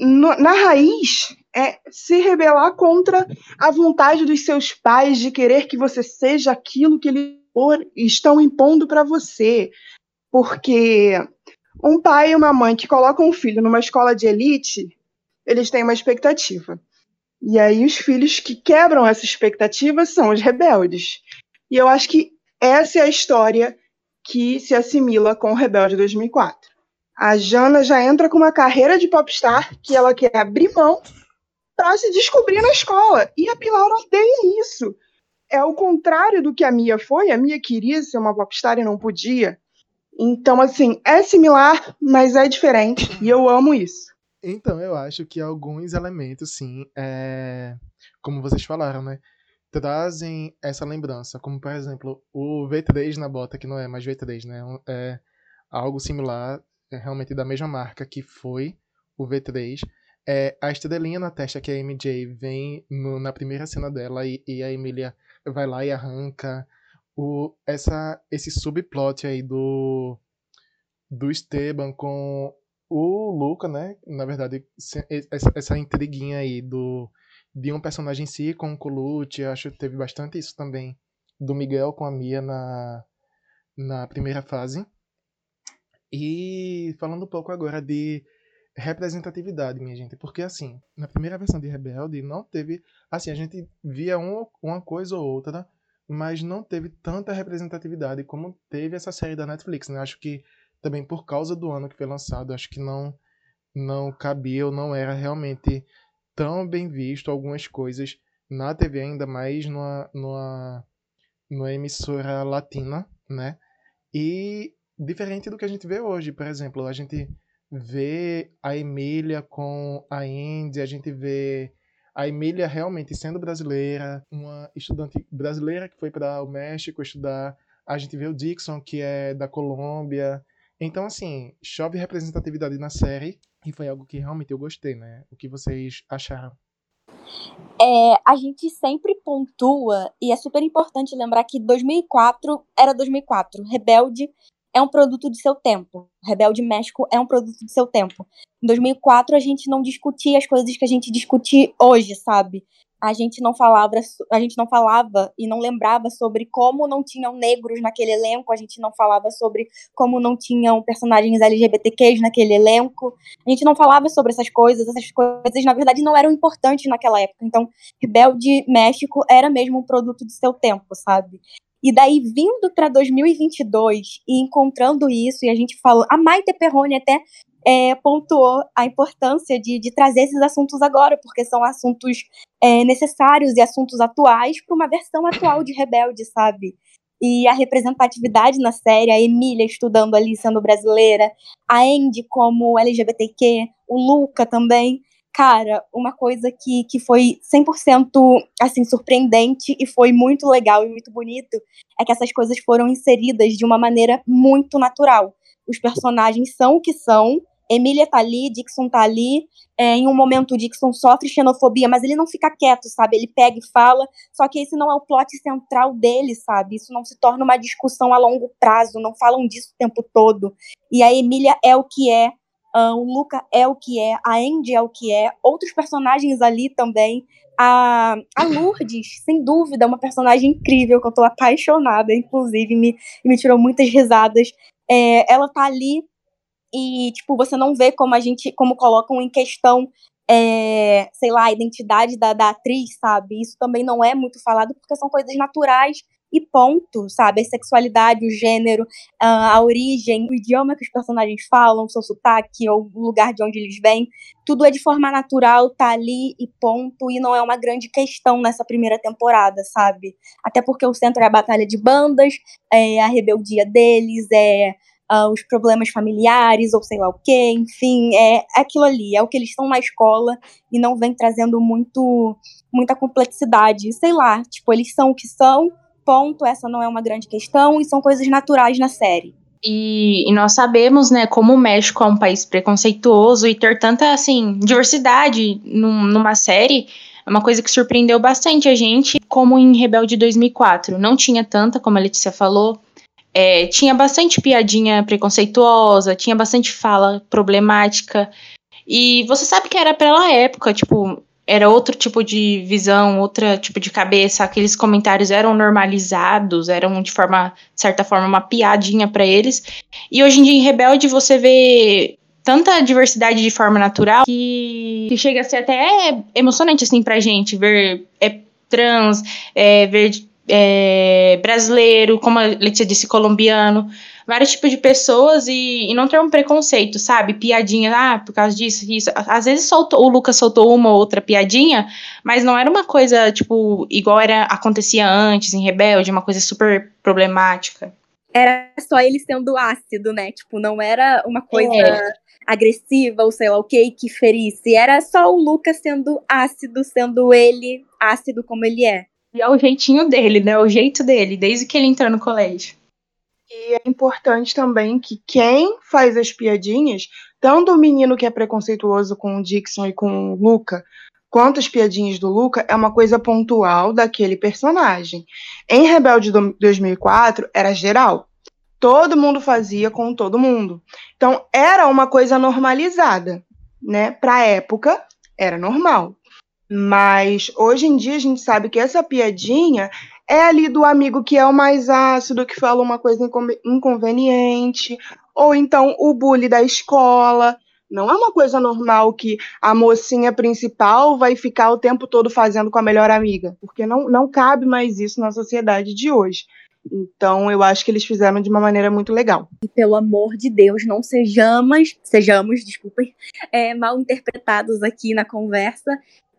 no, na raiz, é se rebelar contra a vontade dos seus pais de querer que você seja aquilo que eles estão impondo para você. Porque um pai e uma mãe que colocam um filho numa escola de elite, eles têm uma expectativa. E aí os filhos que quebram essa expectativa são os rebeldes. E eu acho que essa é a história que se assimila com o Rebelde 2004. A Jana já entra com uma carreira de popstar que ela quer abrir mão para se descobrir na escola. E a Pilar odeia isso. É o contrário do que a Mia foi. A Mia queria ser uma popstar e não podia. Então, assim, é similar, mas é diferente. E eu amo isso. Então, eu acho que alguns elementos, sim, é... como vocês falaram, né? trazem essa lembrança, como por exemplo o V3 na bota, que não é mais V3, né? É algo similar, realmente da mesma marca que foi o V3. É, a estrelinha na testa que a MJ vem no, na primeira cena dela e, e, a Emília vai lá e arranca. O, essa, esse subplot aí do, do Esteban com o Luca, né? Na verdade, essa, essa intriguinha aí do de um personagem em si com o Colucci, acho que teve bastante isso também do Miguel com a Mia na, na primeira fase. E falando um pouco agora de representatividade, minha gente, porque assim, na primeira versão de Rebelde não teve, assim, a gente via um, uma coisa ou outra, mas não teve tanta representatividade como teve essa série da Netflix, né? Acho que também por causa do ano que foi lançado, acho que não não cabia ou não era realmente tão bem visto algumas coisas na TV, ainda mais numa, numa, numa emissora latina, né? E diferente do que a gente vê hoje, por exemplo, a gente vê a Emília com a Indy, a gente vê a Emília realmente sendo brasileira, uma estudante brasileira que foi para o México estudar, a gente vê o Dixon, que é da Colômbia. Então, assim, chove representatividade na série, e foi algo que realmente eu gostei, né? O que vocês acharam? É, a gente sempre pontua, e é super importante lembrar que 2004 era 2004. Rebelde é um produto de seu tempo. Rebelde México é um produto de seu tempo. Em 2004 a gente não discutia as coisas que a gente discute hoje, sabe? a gente não falava, a gente não falava e não lembrava sobre como não tinham negros naquele elenco, a gente não falava sobre como não tinham personagens LGBTQs naquele elenco. A gente não falava sobre essas coisas, essas coisas na verdade não eram importantes naquela época. Então, Rebelde México era mesmo um produto de seu tempo, sabe? E daí, vindo para 2022 e encontrando isso, e a gente falou. A Maite Perrone até é, pontuou a importância de, de, trazer esses assuntos agora, porque são assuntos é, necessários e assuntos atuais para uma versão atual de Rebelde, sabe? E a representatividade na série, a Emília estudando ali, sendo brasileira, a Andy como LGBTQ, o Luca também. Cara, uma coisa que, que foi 100% assim surpreendente e foi muito legal e muito bonito é que essas coisas foram inseridas de uma maneira muito natural. Os personagens são o que são, Emília tá ali, Dixon tá ali. É, em um momento, o Dixon sofre xenofobia, mas ele não fica quieto, sabe? Ele pega e fala. Só que esse não é o plot central dele, sabe? Isso não se torna uma discussão a longo prazo. Não falam disso o tempo todo. E a Emília é o que é. Uh, o Luca é o que é. A Andy é o que é. Outros personagens ali também. A, a [clears throat] Lourdes, sem dúvida, é uma personagem incrível, que eu tô apaixonada, inclusive, me, me tirou muitas risadas. É, ela tá ali e, tipo, você não vê como a gente, como colocam em questão, é, sei lá, a identidade da, da atriz, sabe? Isso também não é muito falado porque são coisas naturais e ponto, sabe? A sexualidade, o gênero, a origem, o idioma que os personagens falam, o seu sotaque, ou o lugar de onde eles vêm, tudo é de forma natural, tá ali e ponto, e não é uma grande questão nessa primeira temporada, sabe? Até porque o centro é a batalha de bandas, é a rebeldia deles, é uh, os problemas familiares, ou sei lá o quê, enfim, é aquilo ali, é o que eles estão na escola e não vem trazendo muito, muita complexidade. Sei lá, tipo, eles são o que são, ponto, essa não é uma grande questão, e são coisas naturais na série. E, e, nós sabemos, né, como o México é um país preconceituoso e ter tanta, assim, diversidade num, numa série é uma coisa que surpreendeu bastante a gente, como em Rebelde 2004. Não tinha tanta, como a Letícia falou, é, tinha bastante piadinha preconceituosa, tinha bastante fala problemática. E você sabe que era pela época, tipo, era outro tipo de visão, outro tipo de cabeça. Aqueles comentários eram normalizados, eram de forma, de certa forma, uma piadinha para eles. E hoje em dia em Rebelde você vê tanta diversidade de forma natural que, que chega a ser até emocionante assim pra gente ver é, trans, é, ver é, brasileiro, como a Letícia disse, colombiano, vários tipos de pessoas e, e, não ter um preconceito, sabe? Piadinha, ah, por causa disso, isso. Às vezes soltou, o Lucas soltou uma ou outra piadinha, mas não era uma coisa, tipo, igual era acontecia antes em Rebelde, uma coisa super problemática. Era só ele sendo ácido, né? Tipo, não era uma coisa é. agressiva ou sei lá o que que ferisse. Era só o Lucas sendo ácido, sendo ele ácido como ele é. E é o jeitinho dele, né? O jeito dele, desde que ele entrou no colégio. E é importante também que quem faz as piadinhas, tanto o menino que é preconceituoso com o Dixon e com o Luca, quanto as piadinhas do Luca, é uma coisa pontual daquele personagem. Em Rebelde 2004, era geral. Todo mundo fazia com todo mundo. Então, era uma coisa normalizada, né? Pra época, era normal. Mas hoje em dia a gente sabe que essa piadinha é ali do amigo que é o mais ácido, que fala uma coisa inconveniente, ou então o bully da escola. Não é uma coisa normal que a mocinha principal vai ficar o tempo todo fazendo com a melhor amiga, porque não, não cabe mais isso na sociedade de hoje. Então, eu acho que eles fizeram de uma maneira muito legal. E pelo amor de Deus, não sejamos, sejamos, desculpem, é, mal interpretados aqui na conversa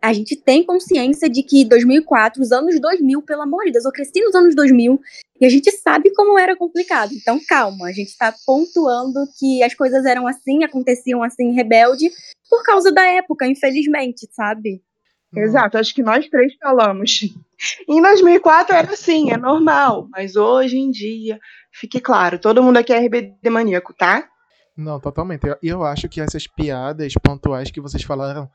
a gente tem consciência de que 2004, os anos 2000, pelo amor de Deus, eu cresci nos anos 2000 e a gente sabe como era complicado. Então, calma, a gente está pontuando que as coisas eram assim, aconteciam assim, rebelde, por causa da época, infelizmente, sabe? Exato, acho que nós três falamos. Em 2004 era assim, é normal, mas hoje em dia, fique claro, todo mundo aqui é RBD maníaco, tá? Não, totalmente. E eu, eu acho que essas piadas pontuais que vocês falaram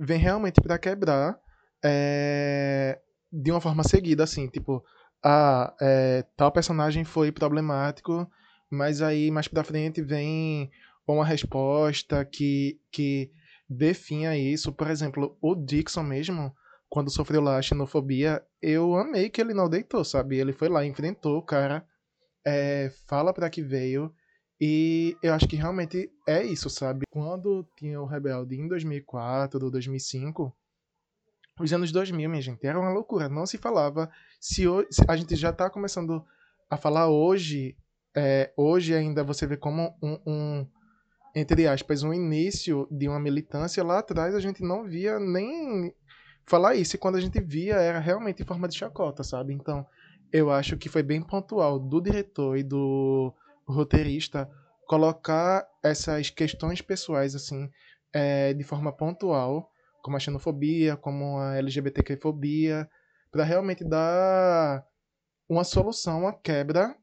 vem realmente para quebrar é, de uma forma seguida, assim, tipo, ah, é, tal personagem foi problemático, mas aí mais pra frente vem uma resposta que, que definha isso. Por exemplo, o Dixon mesmo, quando sofreu lá a xenofobia, eu amei que ele não deitou, sabe? Ele foi lá, enfrentou o cara, é, fala para que veio, e eu acho que realmente é isso, sabe? Quando tinha o Rebelde em 2004 ou 2005, os anos 2000, minha gente, era uma loucura. Não se falava. Se, se a gente já tá começando a falar hoje, é, hoje ainda você vê como um, um, entre aspas, um início de uma militância, lá atrás a gente não via nem falar isso. E quando a gente via, era realmente em forma de chacota, sabe? Então, eu acho que foi bem pontual do diretor e do roteirista colocar essas questões pessoais, assim, é, de forma pontual, como a xenofobia, como a LGBTQ-fobia, para realmente dar uma solução à quebra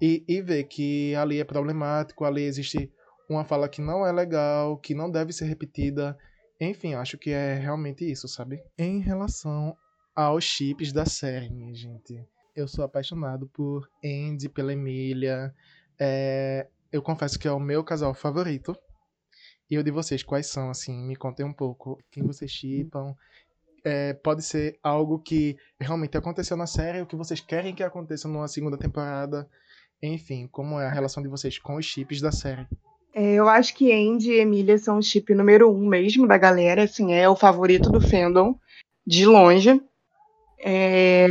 e, e ver que ali é problemático, ali existe uma fala que não é legal, que não deve ser repetida. Enfim, acho que é realmente isso, sabe? Em relação aos chips da série, gente. Eu sou apaixonado por Andy, pela Emília. É, eu confesso que é o meu casal favorito. E o de vocês, quais são, assim? Me contem um pouco. Quem vocês chipam? É, pode ser algo que realmente aconteceu na série, o que vocês querem que aconteça numa segunda temporada. Enfim, como é a relação de vocês com os chips da série? É, eu acho que Andy e Emília são o chip número um mesmo da galera, assim, é o favorito do fandom, de longe. É,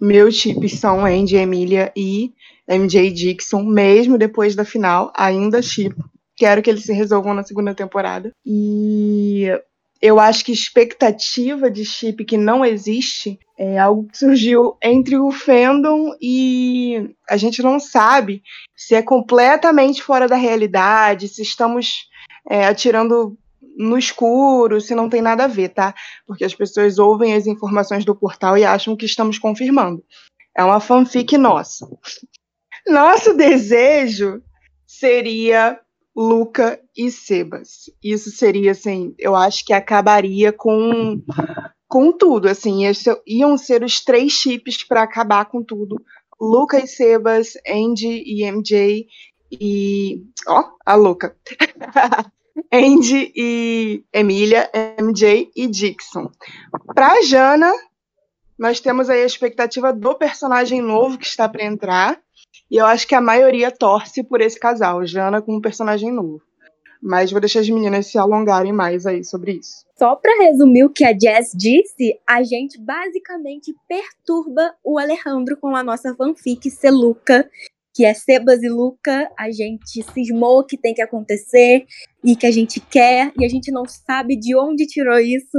meus chips são Andy, Emília e MJ Dixon, mesmo depois da final, ainda chip. Quero que eles se resolvam na segunda temporada. E eu acho que expectativa de chip que não existe é algo que surgiu entre o fandom e a gente não sabe se é completamente fora da realidade, se estamos é, atirando no escuro, se não tem nada a ver, tá? Porque as pessoas ouvem as informações do portal e acham que estamos confirmando. É uma fanfic nossa. Nosso desejo seria Luca e Sebas. Isso seria, assim, eu acho que acabaria com, com tudo, assim, iam ser os três chips para acabar com tudo. Luca e Sebas, Andy e MJ e... Ó, a Luca. [laughs] Andy e Emília, MJ e Dixon. Para Jana, nós temos aí a expectativa do personagem novo que está para entrar, e eu acho que a maioria torce por esse casal, Jana com um personagem novo. Mas vou deixar as meninas se alongarem mais aí sobre isso. Só para resumir o que a Jess disse, a gente basicamente perturba o Alejandro com a nossa fanfic Seluca, que é Sebas e Luca. A gente cismou que tem que acontecer e que a gente quer, e a gente não sabe de onde tirou isso,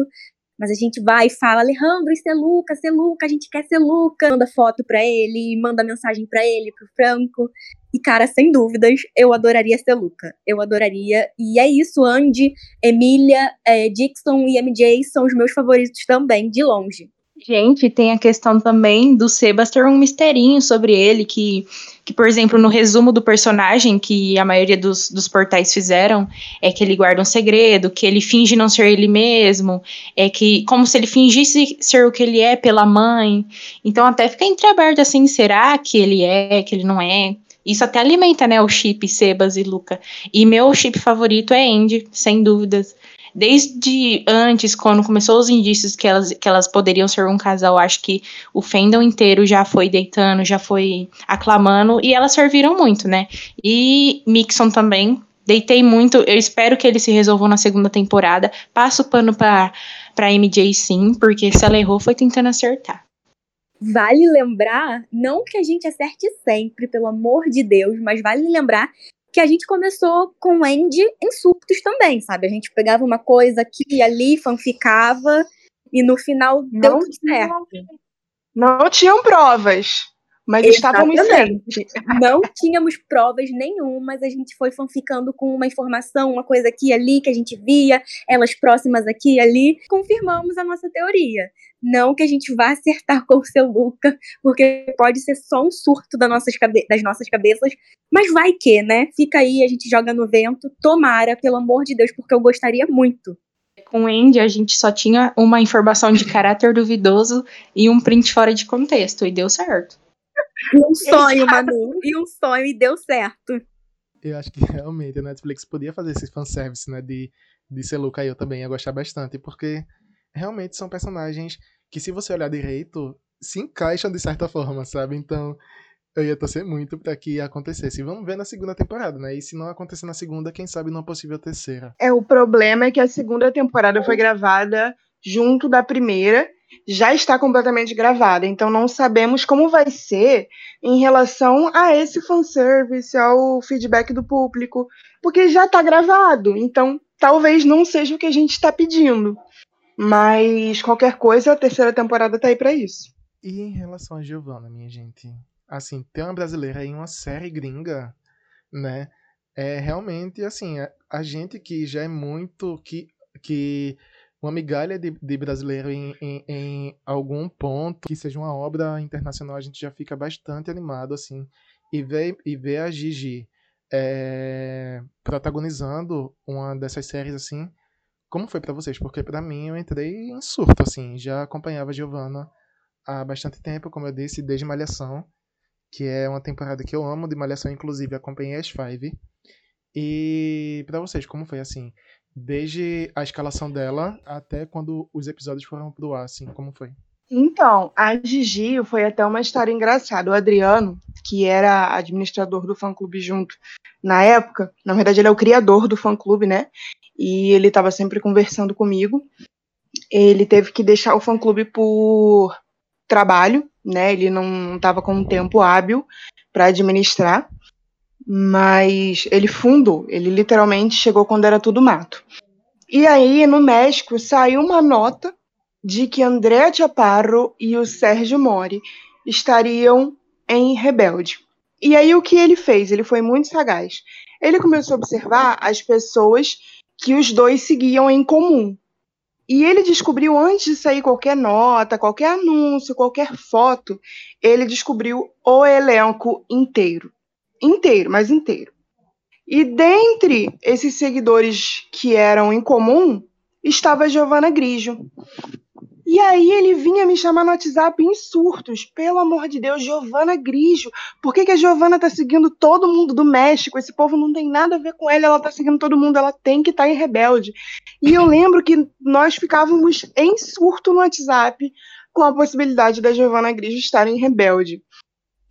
mas a gente vai e fala, Alejandro, isso é Luca, isso é Luca, a gente quer ser Luca. Manda foto pra ele, manda mensagem pra ele, pro Franco. E, cara, sem dúvidas, eu adoraria ser Luca. Eu adoraria. E é isso, Andy, Emília, é, Dixon e MJ são os meus favoritos também, de longe. Gente, tem a questão também do Sebas ter um misterinho sobre ele, que, que, por exemplo, no resumo do personagem, que a maioria dos, dos portais fizeram, é que ele guarda um segredo, que ele finge não ser ele mesmo, é que como se ele fingisse ser o que ele é pela mãe. Então até fica entreaberto assim, será que ele é, que ele não é? Isso até alimenta, né, o chip Sebas e Luca. E meu chip favorito é Andy, sem dúvidas desde antes, quando começou os indícios que elas, que elas poderiam ser um casal, acho que o fandom inteiro já foi deitando, já foi aclamando, e elas serviram muito, né? E Mixon também, deitei muito, eu espero que eles se resolvam na segunda temporada. Passo o pano pra, pra MJ sim, porque se ela errou foi tentando acertar. Vale lembrar, não que a gente acerte sempre, pelo amor de Deus, mas vale lembrar que a gente começou com o Andy em surtos também, sabe? A gente pegava uma coisa aqui e ali, fanficava, e no final não deu tudo certo. Não tinham provas. Mas estávamos [laughs] certos. Não tínhamos provas nenhumas, a gente foi fanficando com uma informação, uma coisa aqui e ali que a gente via, elas próximas aqui e ali. Confirmamos a nossa teoria. Não que a gente vá acertar [laughs] com o seu Luca, porque pode ser só um surto das nossas, das nossas cabeças, mas vai que, né? Fica aí, a gente joga no vento. Tomara, pelo amor de Deus, porque eu gostaria muito com o Andy, a gente só tinha uma informação de caráter duvidoso e um print fora de contexto, e deu certo. E um sonho, Manu. E um sonho, e deu certo. Eu acho que realmente a Netflix podia fazer esse fanservice, né? De, de ser Luca eu também ia gostar bastante, porque realmente são personagens que, se você olhar direito, se encaixam de certa forma, sabe? Então, eu ia torcer muito para que acontecesse. Vamos ver na segunda temporada, né? E se não acontecer na segunda, quem sabe numa possível terceira. É, o problema é que a segunda temporada foi gravada junto da primeira já está completamente gravada, então não sabemos como vai ser em relação a esse fanservice, ao feedback do público, porque já está gravado, então talvez não seja o que a gente está pedindo. Mas qualquer coisa, a terceira temporada tá aí para isso. E em relação a Giovanna, minha gente, assim, ter uma brasileira em uma série gringa, né? É realmente assim, a, a gente que já é muito que que uma migalha de, de brasileiro em, em, em, algum ponto que seja uma obra internacional, a gente já fica bastante animado, assim, e ver, e ver a Gigi é, protagonizando uma dessas séries, assim, como foi para vocês? Porque para mim eu entrei em surto, assim, já acompanhava a Giovanna há bastante tempo, como eu disse, desde Malhação, que é uma temporada que eu amo de Malhação, inclusive acompanhei as Five, e para vocês, como foi, assim, Desde a escalação dela até quando os episódios foram pro ar, assim, como foi? Então, a Gigi foi até uma história engraçada. O Adriano, que era administrador do fã-clube junto na época, na verdade ele é o criador do fã-clube, né? E ele estava sempre conversando comigo. Ele teve que deixar o fã-clube por trabalho, né? Ele não estava com um tempo hábil para administrar mas ele fundou, ele literalmente chegou quando era tudo mato. E aí, no México, saiu uma nota de que André Chaparro e o Sérgio Mori estariam em Rebelde. E aí, o que ele fez? Ele foi muito sagaz. Ele começou a observar as pessoas que os dois seguiam em comum. E ele descobriu, antes de sair qualquer nota, qualquer anúncio, qualquer foto, ele descobriu o elenco inteiro inteiro, mas inteiro. E dentre esses seguidores que eram em comum, estava Giovana Grigio. E aí ele vinha me chamar no WhatsApp em surtos. Pelo amor de Deus, Giovana Grigio. Por que, que a Giovana tá seguindo todo mundo do México? Esse povo não tem nada a ver com ela, ela tá seguindo todo mundo, ela tem que estar tá em rebelde. E eu lembro que nós ficávamos em surto no WhatsApp com a possibilidade da Giovana Grigio estar em rebelde.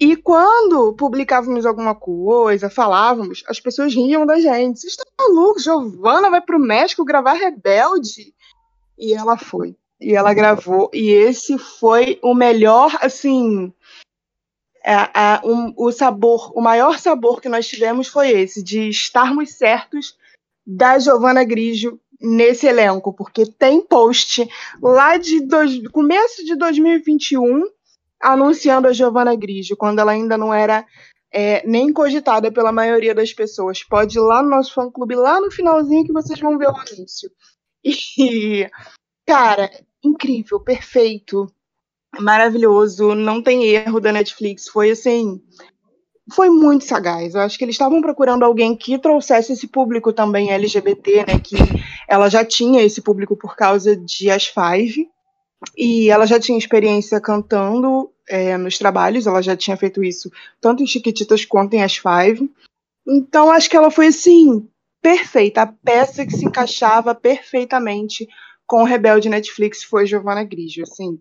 E quando publicávamos alguma coisa, falávamos, as pessoas riam da gente. Vocês estão malucos? Giovana vai pro México gravar Rebelde? E ela foi. E ela gravou. E esse foi o melhor, assim. É, é, um, o sabor, o maior sabor que nós tivemos foi esse, de estarmos certos da Giovana Grigio nesse elenco, porque tem post lá de dois, começo de 2021 anunciando a Giovanna Grigio, quando ela ainda não era é, nem cogitada pela maioria das pessoas. Pode ir lá no nosso fã-clube, lá no finalzinho, que vocês vão ver o anúncio. E, cara, incrível, perfeito, maravilhoso, não tem erro da Netflix. Foi assim. Foi muito sagaz. Eu acho que eles estavam procurando alguém que trouxesse esse público também LGBT, né? Que ela já tinha esse público por causa de As Five, e ela já tinha experiência cantando é, nos trabalhos, ela já tinha feito isso tanto em Chiquititas quanto em As Five. Então acho que ela foi assim, perfeita. A peça que se encaixava perfeitamente com o Rebelde Netflix foi Giovanna Grigio, assim.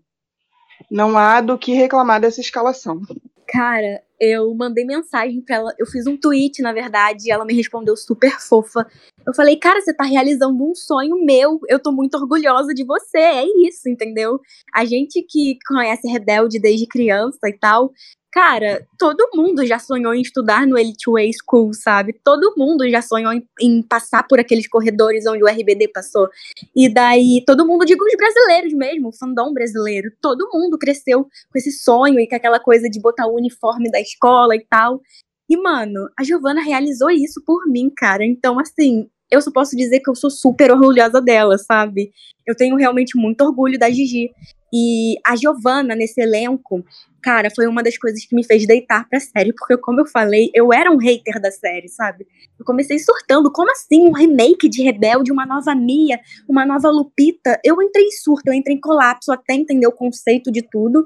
Não há do que reclamar dessa escalação. Cara, eu mandei mensagem para ela, eu fiz um tweet, na verdade, e ela me respondeu super fofa. Eu falei, cara, você tá realizando um sonho meu, eu tô muito orgulhosa de você, é isso, entendeu? A gente que conhece Rebelde desde criança e tal, Cara, todo mundo já sonhou em estudar no Elite Way School, sabe? Todo mundo já sonhou em, em, passar por aqueles corredores onde o RBD passou. E daí, todo mundo, digo os brasileiros mesmo, o fandom brasileiro, todo mundo cresceu com esse sonho e com aquela coisa de botar o uniforme da escola e tal. E, mano, a Giovana realizou isso por mim, cara. Então, assim, eu só posso dizer que eu sou super orgulhosa dela, sabe? Eu tenho realmente muito orgulho da Gigi. E a Giovanna, nesse elenco, cara, foi uma das coisas que me fez deitar pra série, porque, como eu falei, eu era um hater da série, sabe? Eu comecei surtando, como assim um remake de Rebelde, uma nova Mia, uma nova Lupita? Eu entrei em surto, eu entrei em colapso até entender o conceito de tudo.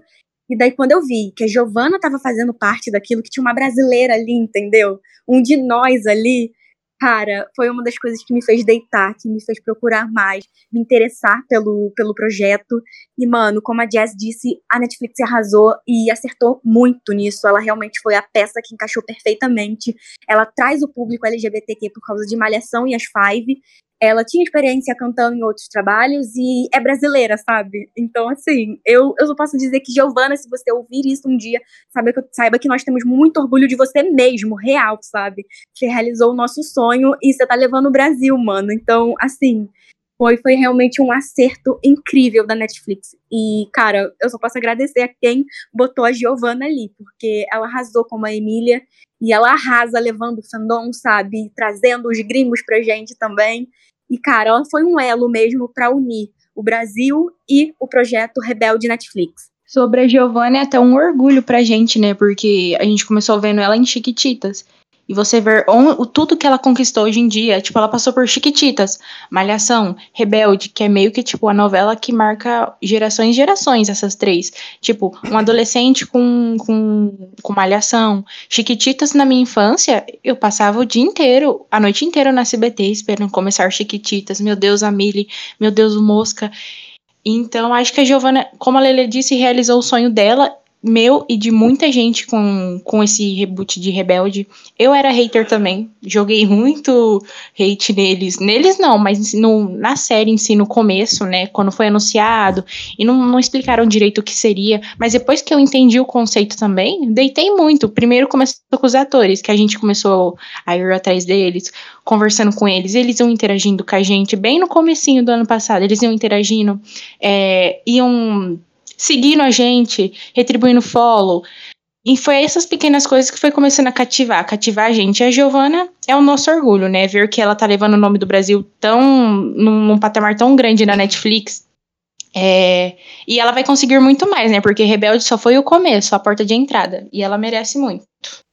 E daí, quando eu vi que a Giovanna tava fazendo parte daquilo, que tinha uma brasileira ali, entendeu? Um de nós ali, cara, foi uma das coisas que me fez deitar, que me fez procurar mais, me interessar pelo, pelo projeto. E, mano, como a Jazz disse, a Netflix arrasou e acertou muito nisso. Ela realmente foi a peça que encaixou perfeitamente. Ela traz o público LGBTQ por causa de Malhação e as Five. Ela tinha experiência cantando em outros trabalhos e é brasileira, sabe? Então, assim, eu, eu só posso dizer que, Giovana, se você ouvir isso um dia, saiba que, saiba que nós temos muito orgulho de você mesmo, real, sabe? Você realizou o nosso sonho e você tá levando o Brasil, mano. Então, assim, foi, foi realmente um acerto incrível da Netflix. E, cara, eu só posso agradecer a quem botou a Giovanna ali, porque ela arrasou como a Emília e ela arrasa levando o fandom, sabe? Trazendo os gringos pra gente também. E, cara, ela foi um elo mesmo para unir o Brasil e o projeto Rebelde Netflix. Sobre a Giovanna é até um orgulho pra gente, né? Porque a gente começou vendo ela em Chiquititas. E você ver o, tudo que ela conquistou hoje em dia. Tipo, ela passou por Chiquititas, Malhação, Rebelde, que é meio que, tipo, a novela que marca gerações e gerações, essas três. Tipo, um adolescente com, com, com Malhação. Chiquititas, na minha infância, eu passava o dia inteiro, a noite inteira na CBT, esperando começar Chiquititas. Meu Deus, a Millie, meu Deus, o Mosca. Então, acho que a Giovana, como a Lele disse, realizou o sonho dela meu e de muita gente com, com esse reboot de Rebelde. Eu era hater também. Joguei muito hate neles. Neles não, mas no, na série em si, no começo, né? Quando foi anunciado. E não, não explicaram direito o que seria. Mas depois que eu entendi o conceito também, deitei muito. Primeiro começou com os atores, que a gente começou a ir atrás deles, conversando com eles. Eles iam interagindo com a gente bem no comecinho do ano passado. Eles iam interagindo. É, iam seguindo a gente, retribuindo follow. E foi essas pequenas coisas que foi começando a cativar, cativar a gente. A Giovana é o nosso orgulho, né? Ver que ela tá levando o nome do Brasil tão num, num patamar tão grande na Netflix. É, e ela vai conseguir muito mais, né? Porque Rebelde só foi o começo, a porta de entrada. E ela merece muito.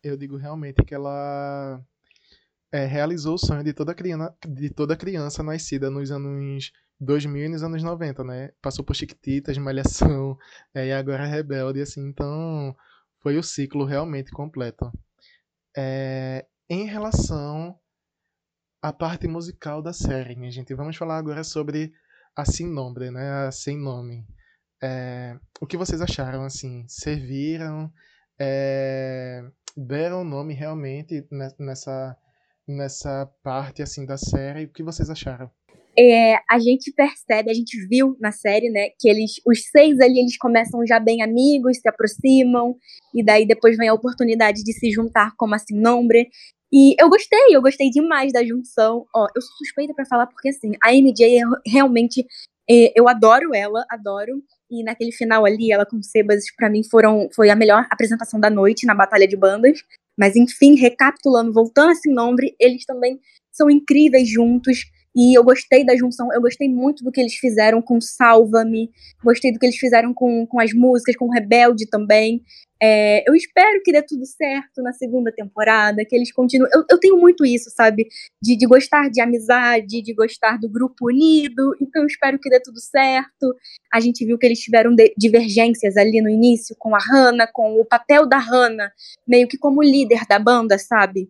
Eu digo realmente que ela é, realizou o sonho de toda, criança, de toda criança nascida nos anos 2000 e nos anos 90, né? Passou por Chiquititas, Malhação, [laughs] é, e agora Rebelde, assim, então foi o ciclo realmente completo. É, em relação à parte musical da série, minha gente, vamos falar agora sobre a Sem Nombre, né? A Sem Nome. É, o que vocês acharam, assim? Serviram? É, deram nome realmente nessa, nessa parte, assim, da série? O que vocês acharam? É, a gente percebe, a gente viu na série, né, que eles, os seis ali, eles começam já bem amigos, se aproximam, e daí depois vem a oportunidade de se juntar como assim, nombre. E eu gostei, eu gostei demais da junção. Ó, eu sou suspeita para falar porque assim, a MJ realmente é, eu adoro ela, adoro. E naquele final ali, ela com Sebas, para mim foram foi a melhor apresentação da noite na batalha de bandas. Mas enfim, recapitulando, voltando assim, nombre, eles também são incríveis juntos. E eu gostei da junção, eu gostei muito do que eles fizeram com Salva-me, gostei do que eles fizeram com, com as músicas, com Rebelde também. É, eu espero que dê tudo certo na segunda temporada, que eles continuem. Eu, eu tenho muito isso, sabe? De, de gostar de amizade, de gostar do grupo unido, então eu espero que dê tudo certo. A gente viu que eles tiveram divergências ali no início com a Hannah, com o papel da Hannah, meio que como líder da banda, sabe?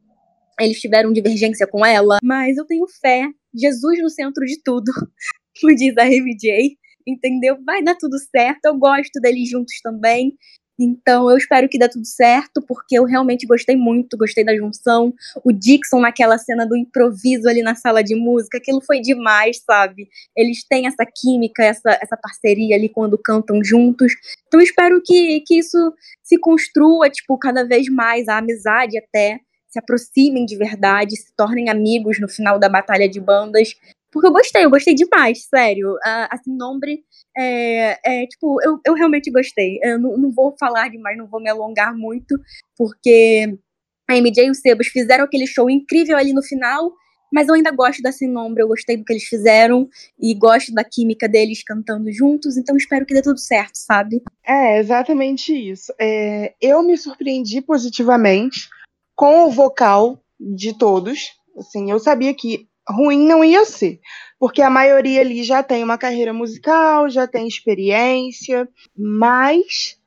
Eles tiveram divergência com ela, mas eu tenho fé Jesus no centro de tudo, [laughs] como diz a MJ, entendeu? Vai dar tudo certo, eu gosto deles juntos também. Então eu espero que dê tudo certo, porque eu realmente gostei muito, gostei da junção. O Dixon naquela cena do improviso ali na sala de música, aquilo foi demais, sabe? Eles têm essa química, essa, essa parceria ali quando cantam juntos. Então eu espero que, que isso se construa, tipo, cada vez mais, a amizade até se aproximem de verdade, se tornem amigos no final da batalha de bandas. Porque eu gostei, eu gostei demais, sério. assim, Nombre, é, é, tipo, eu, eu realmente gostei. Eu não, não vou falar demais, não vou me alongar muito, porque a MJ e o Sebas fizeram aquele show incrível ali no final, mas eu ainda gosto da Sem Nombre, eu gostei do que eles fizeram e gosto da química deles cantando juntos, então espero que dê tudo certo, sabe? É, exatamente isso. É, eu me surpreendi positivamente com o vocal de todos. Assim, eu sabia que ruim não ia ser, porque a maioria ali já tem uma carreira musical, já tem experiência, mas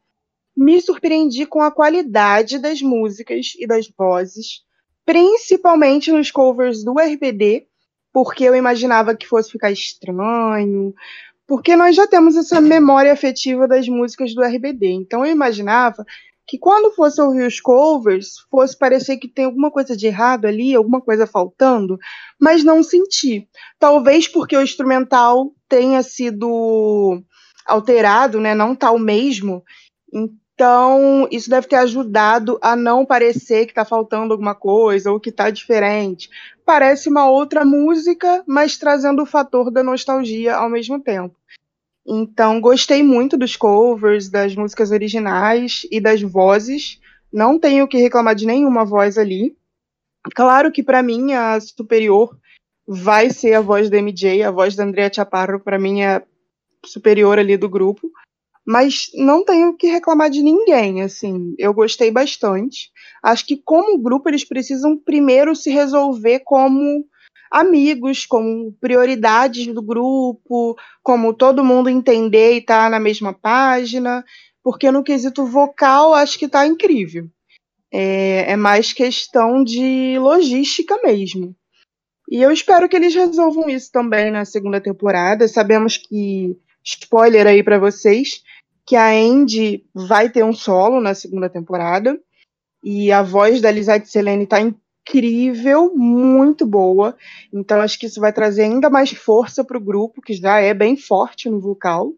me surpreendi com a qualidade das músicas e das vozes, principalmente nos covers do RBD, porque eu imaginava que fosse ficar estranho, porque nós já temos essa memória afetiva das músicas do RBD. Então eu imaginava que quando fosse ouvir os covers, fosse parecer que tem alguma coisa de errado ali, alguma coisa faltando, mas não senti. Talvez porque o instrumental tenha sido alterado, né? Não tá o mesmo. Então, isso deve ter ajudado a não parecer que está faltando alguma coisa ou que está diferente. Parece uma outra música, mas trazendo o fator da nostalgia ao mesmo tempo. Então, gostei muito dos covers, das músicas originais e das vozes. Não tenho que reclamar de nenhuma voz ali. Claro que para mim a superior vai ser a voz da MJ, a voz da Andrea Chaparro para mim é superior ali do grupo mas não tenho que reclamar de ninguém, assim, eu gostei bastante. Acho que como grupo eles precisam primeiro se resolver como amigos, como prioridades do grupo, como todo mundo entender e estar tá na mesma página, porque no quesito vocal acho que está incrível. É, é mais questão de logística mesmo. E eu espero que eles resolvam isso também na segunda temporada. Sabemos que spoiler aí para vocês, que a Andy vai ter um solo na segunda temporada. E a voz da Lisette Selene tá incrível, muito boa. Então acho que isso vai trazer ainda mais força para o grupo, que já é bem forte no vocal.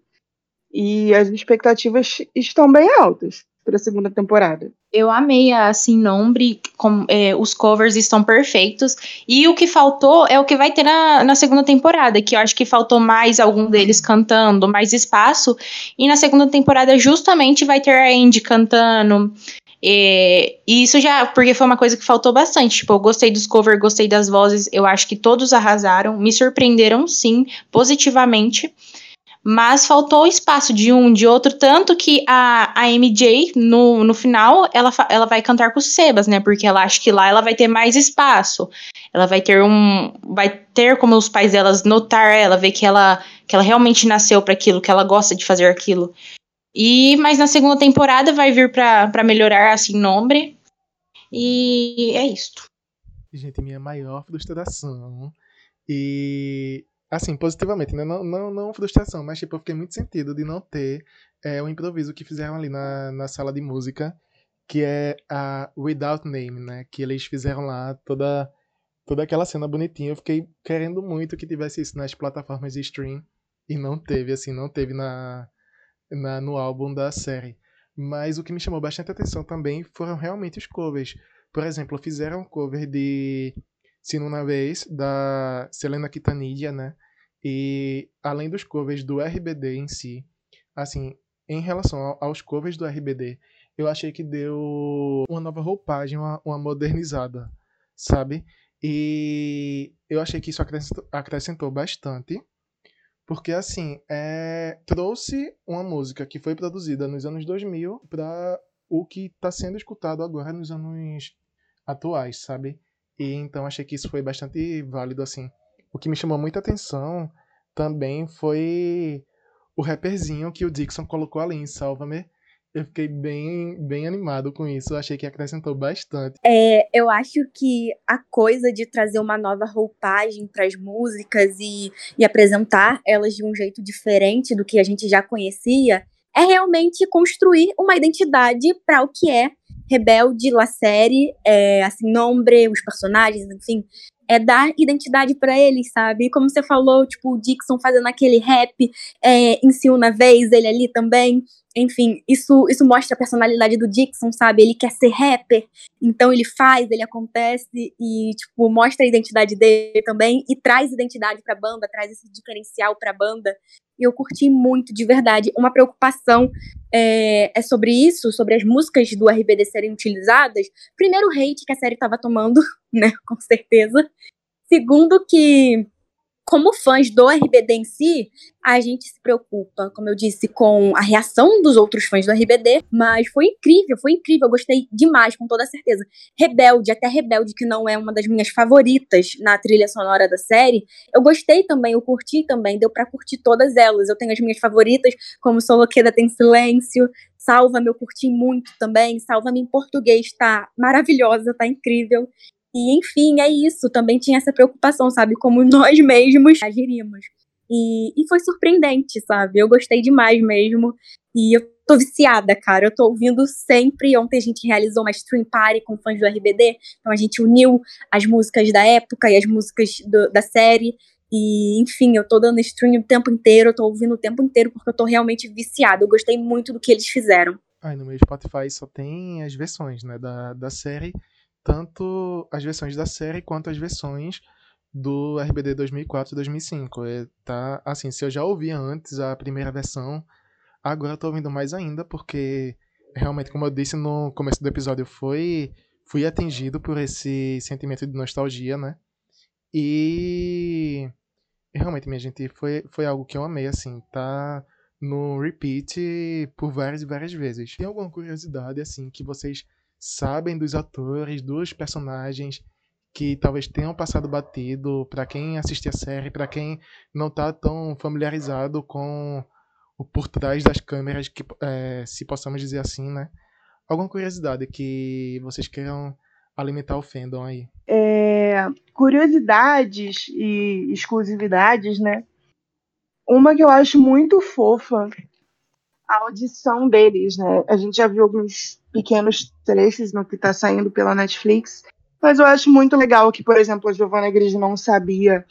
E as expectativas estão bem altas para a segunda temporada. Eu amei a Assim Nombre, com, é, os covers estão perfeitos. E o que faltou é o que vai ter na, na segunda temporada, que eu acho que faltou mais algum deles cantando, mais espaço. E na segunda temporada, justamente, vai ter a Andy cantando. É, e isso já, porque foi uma coisa que faltou bastante. Tipo, eu gostei dos covers, gostei das vozes, eu acho que todos arrasaram, me surpreenderam sim, positivamente mas faltou espaço de um, de outro, tanto que a, a MJ, no, no final, ela, ela vai cantar com o Sebas, né, porque ela acha que lá ela vai ter mais espaço, ela vai ter um, vai ter como os pais delas notar ela, ver que ela, que ela realmente nasceu para aquilo, que ela gosta de fazer aquilo. E, mas na segunda temporada vai vir para melhorar, assim, nome, e é isto. Gente, minha maior frustração e Assim, positivamente, né? Não, não, não frustração, mas tipo, eu fiquei muito sentido de não ter é, o improviso que fizeram ali na, na sala de música, que é a Without Name, né? Que eles fizeram lá toda, toda aquela cena bonitinha. Eu fiquei querendo muito que tivesse isso nas plataformas de stream e não teve, assim, não teve na, na, no álbum da série. Mas o que me chamou bastante atenção também foram realmente os covers. Por exemplo, fizeram um cover de Sino Una Vez, da Selena Quintanilha, né? E além dos covers do RBD em si, assim, em relação aos covers do RBD, eu achei que deu uma nova roupagem, uma, uma modernizada, sabe? E eu achei que isso acrescentou bastante, porque assim, é, trouxe uma música que foi produzida nos anos 2000 para o que está sendo escutado agora nos anos atuais, sabe? E então achei que isso foi bastante válido, assim. O que me chamou muita atenção também foi o rapperzinho que o Dixon colocou ali em Salva-me. Eu fiquei bem, bem animado com isso. Achei que acrescentou bastante. É, eu acho que a coisa de trazer uma nova roupagem para as músicas e, e apresentar elas de um jeito diferente do que a gente já conhecia é realmente construir uma identidade para o que é Rebelde, La Série, é, assim, nombre, os personagens, enfim, é dar identidade para eles, sabe? Como você falou, tipo, o Dixon fazendo aquele rap é, em si uma vez, ele ali também. Enfim, isso, isso mostra a personalidade do Dixon, sabe? Ele quer ser rapper, então ele faz, ele acontece e, tipo, mostra a identidade dele também e traz identidade pra banda, traz esse diferencial pra banda. E eu curti muito, de verdade. Uma preocupação é, é sobre isso, sobre as músicas do RBD serem utilizadas. Primeiro, o hate que a série estava tomando, [laughs] [laughs] né? Com certeza. Segundo, que como fãs do RBD em si, a gente se preocupa, como eu disse, com a reação dos outros fãs do RBD, mas foi incrível, foi incrível, eu gostei demais, com toda certeza. Rebelde, até Rebelde, que não é uma das minhas favoritas na trilha sonora da série, eu gostei também, eu curti também, deu para curtir todas elas. Eu tenho as minhas favoritas, como Soloqueda tem Silêncio, Salva-me, eu curti muito também, Salva-me em português, tá maravilhosa, tá incrível. E, enfim, é isso. Também tinha essa preocupação, sabe? Como nós mesmos agiríamos. E, e foi surpreendente, sabe? Eu gostei demais mesmo. E eu tô viciada, cara. Eu tô ouvindo sempre. Ontem a gente realizou uma stream party com fãs do RBD. Então a gente uniu as músicas da época e as músicas do, da série. E, enfim, eu tô dando stream o tempo inteiro, eu tô ouvindo o tempo inteiro porque eu tô realmente viciada. Eu gostei muito do que eles fizeram. Aí no meu Spotify só tem as versões, né, da, da série. Tanto as versões da série quanto as versões do RBD 2004 e 2005. É, tá, assim, se eu já ouvia antes a primeira versão, agora eu tô ouvindo mais ainda, porque realmente, como eu disse no começo do episódio, foi fui atingido por esse sentimento de nostalgia, né? E realmente, minha gente, foi, foi algo que eu amei, assim, tá no repeat por várias e várias vezes. Tem alguma curiosidade, assim, que vocês sabem dos atores, dos personagens que talvez tenham passado batido para quem assiste a série, para quem não tá tão familiarizado com o por trás das câmeras, que é, se possamos dizer assim, né? Alguma curiosidade que vocês queiram alimentar o fandom aí? É, curiosidades e exclusividades, né? Uma que eu acho muito fofa, a audição deles, né? A gente já viu alguns pequenos trechos no que tá saindo pela Netflix, mas eu acho muito legal que, por exemplo, a Giovanna Grigi não sabia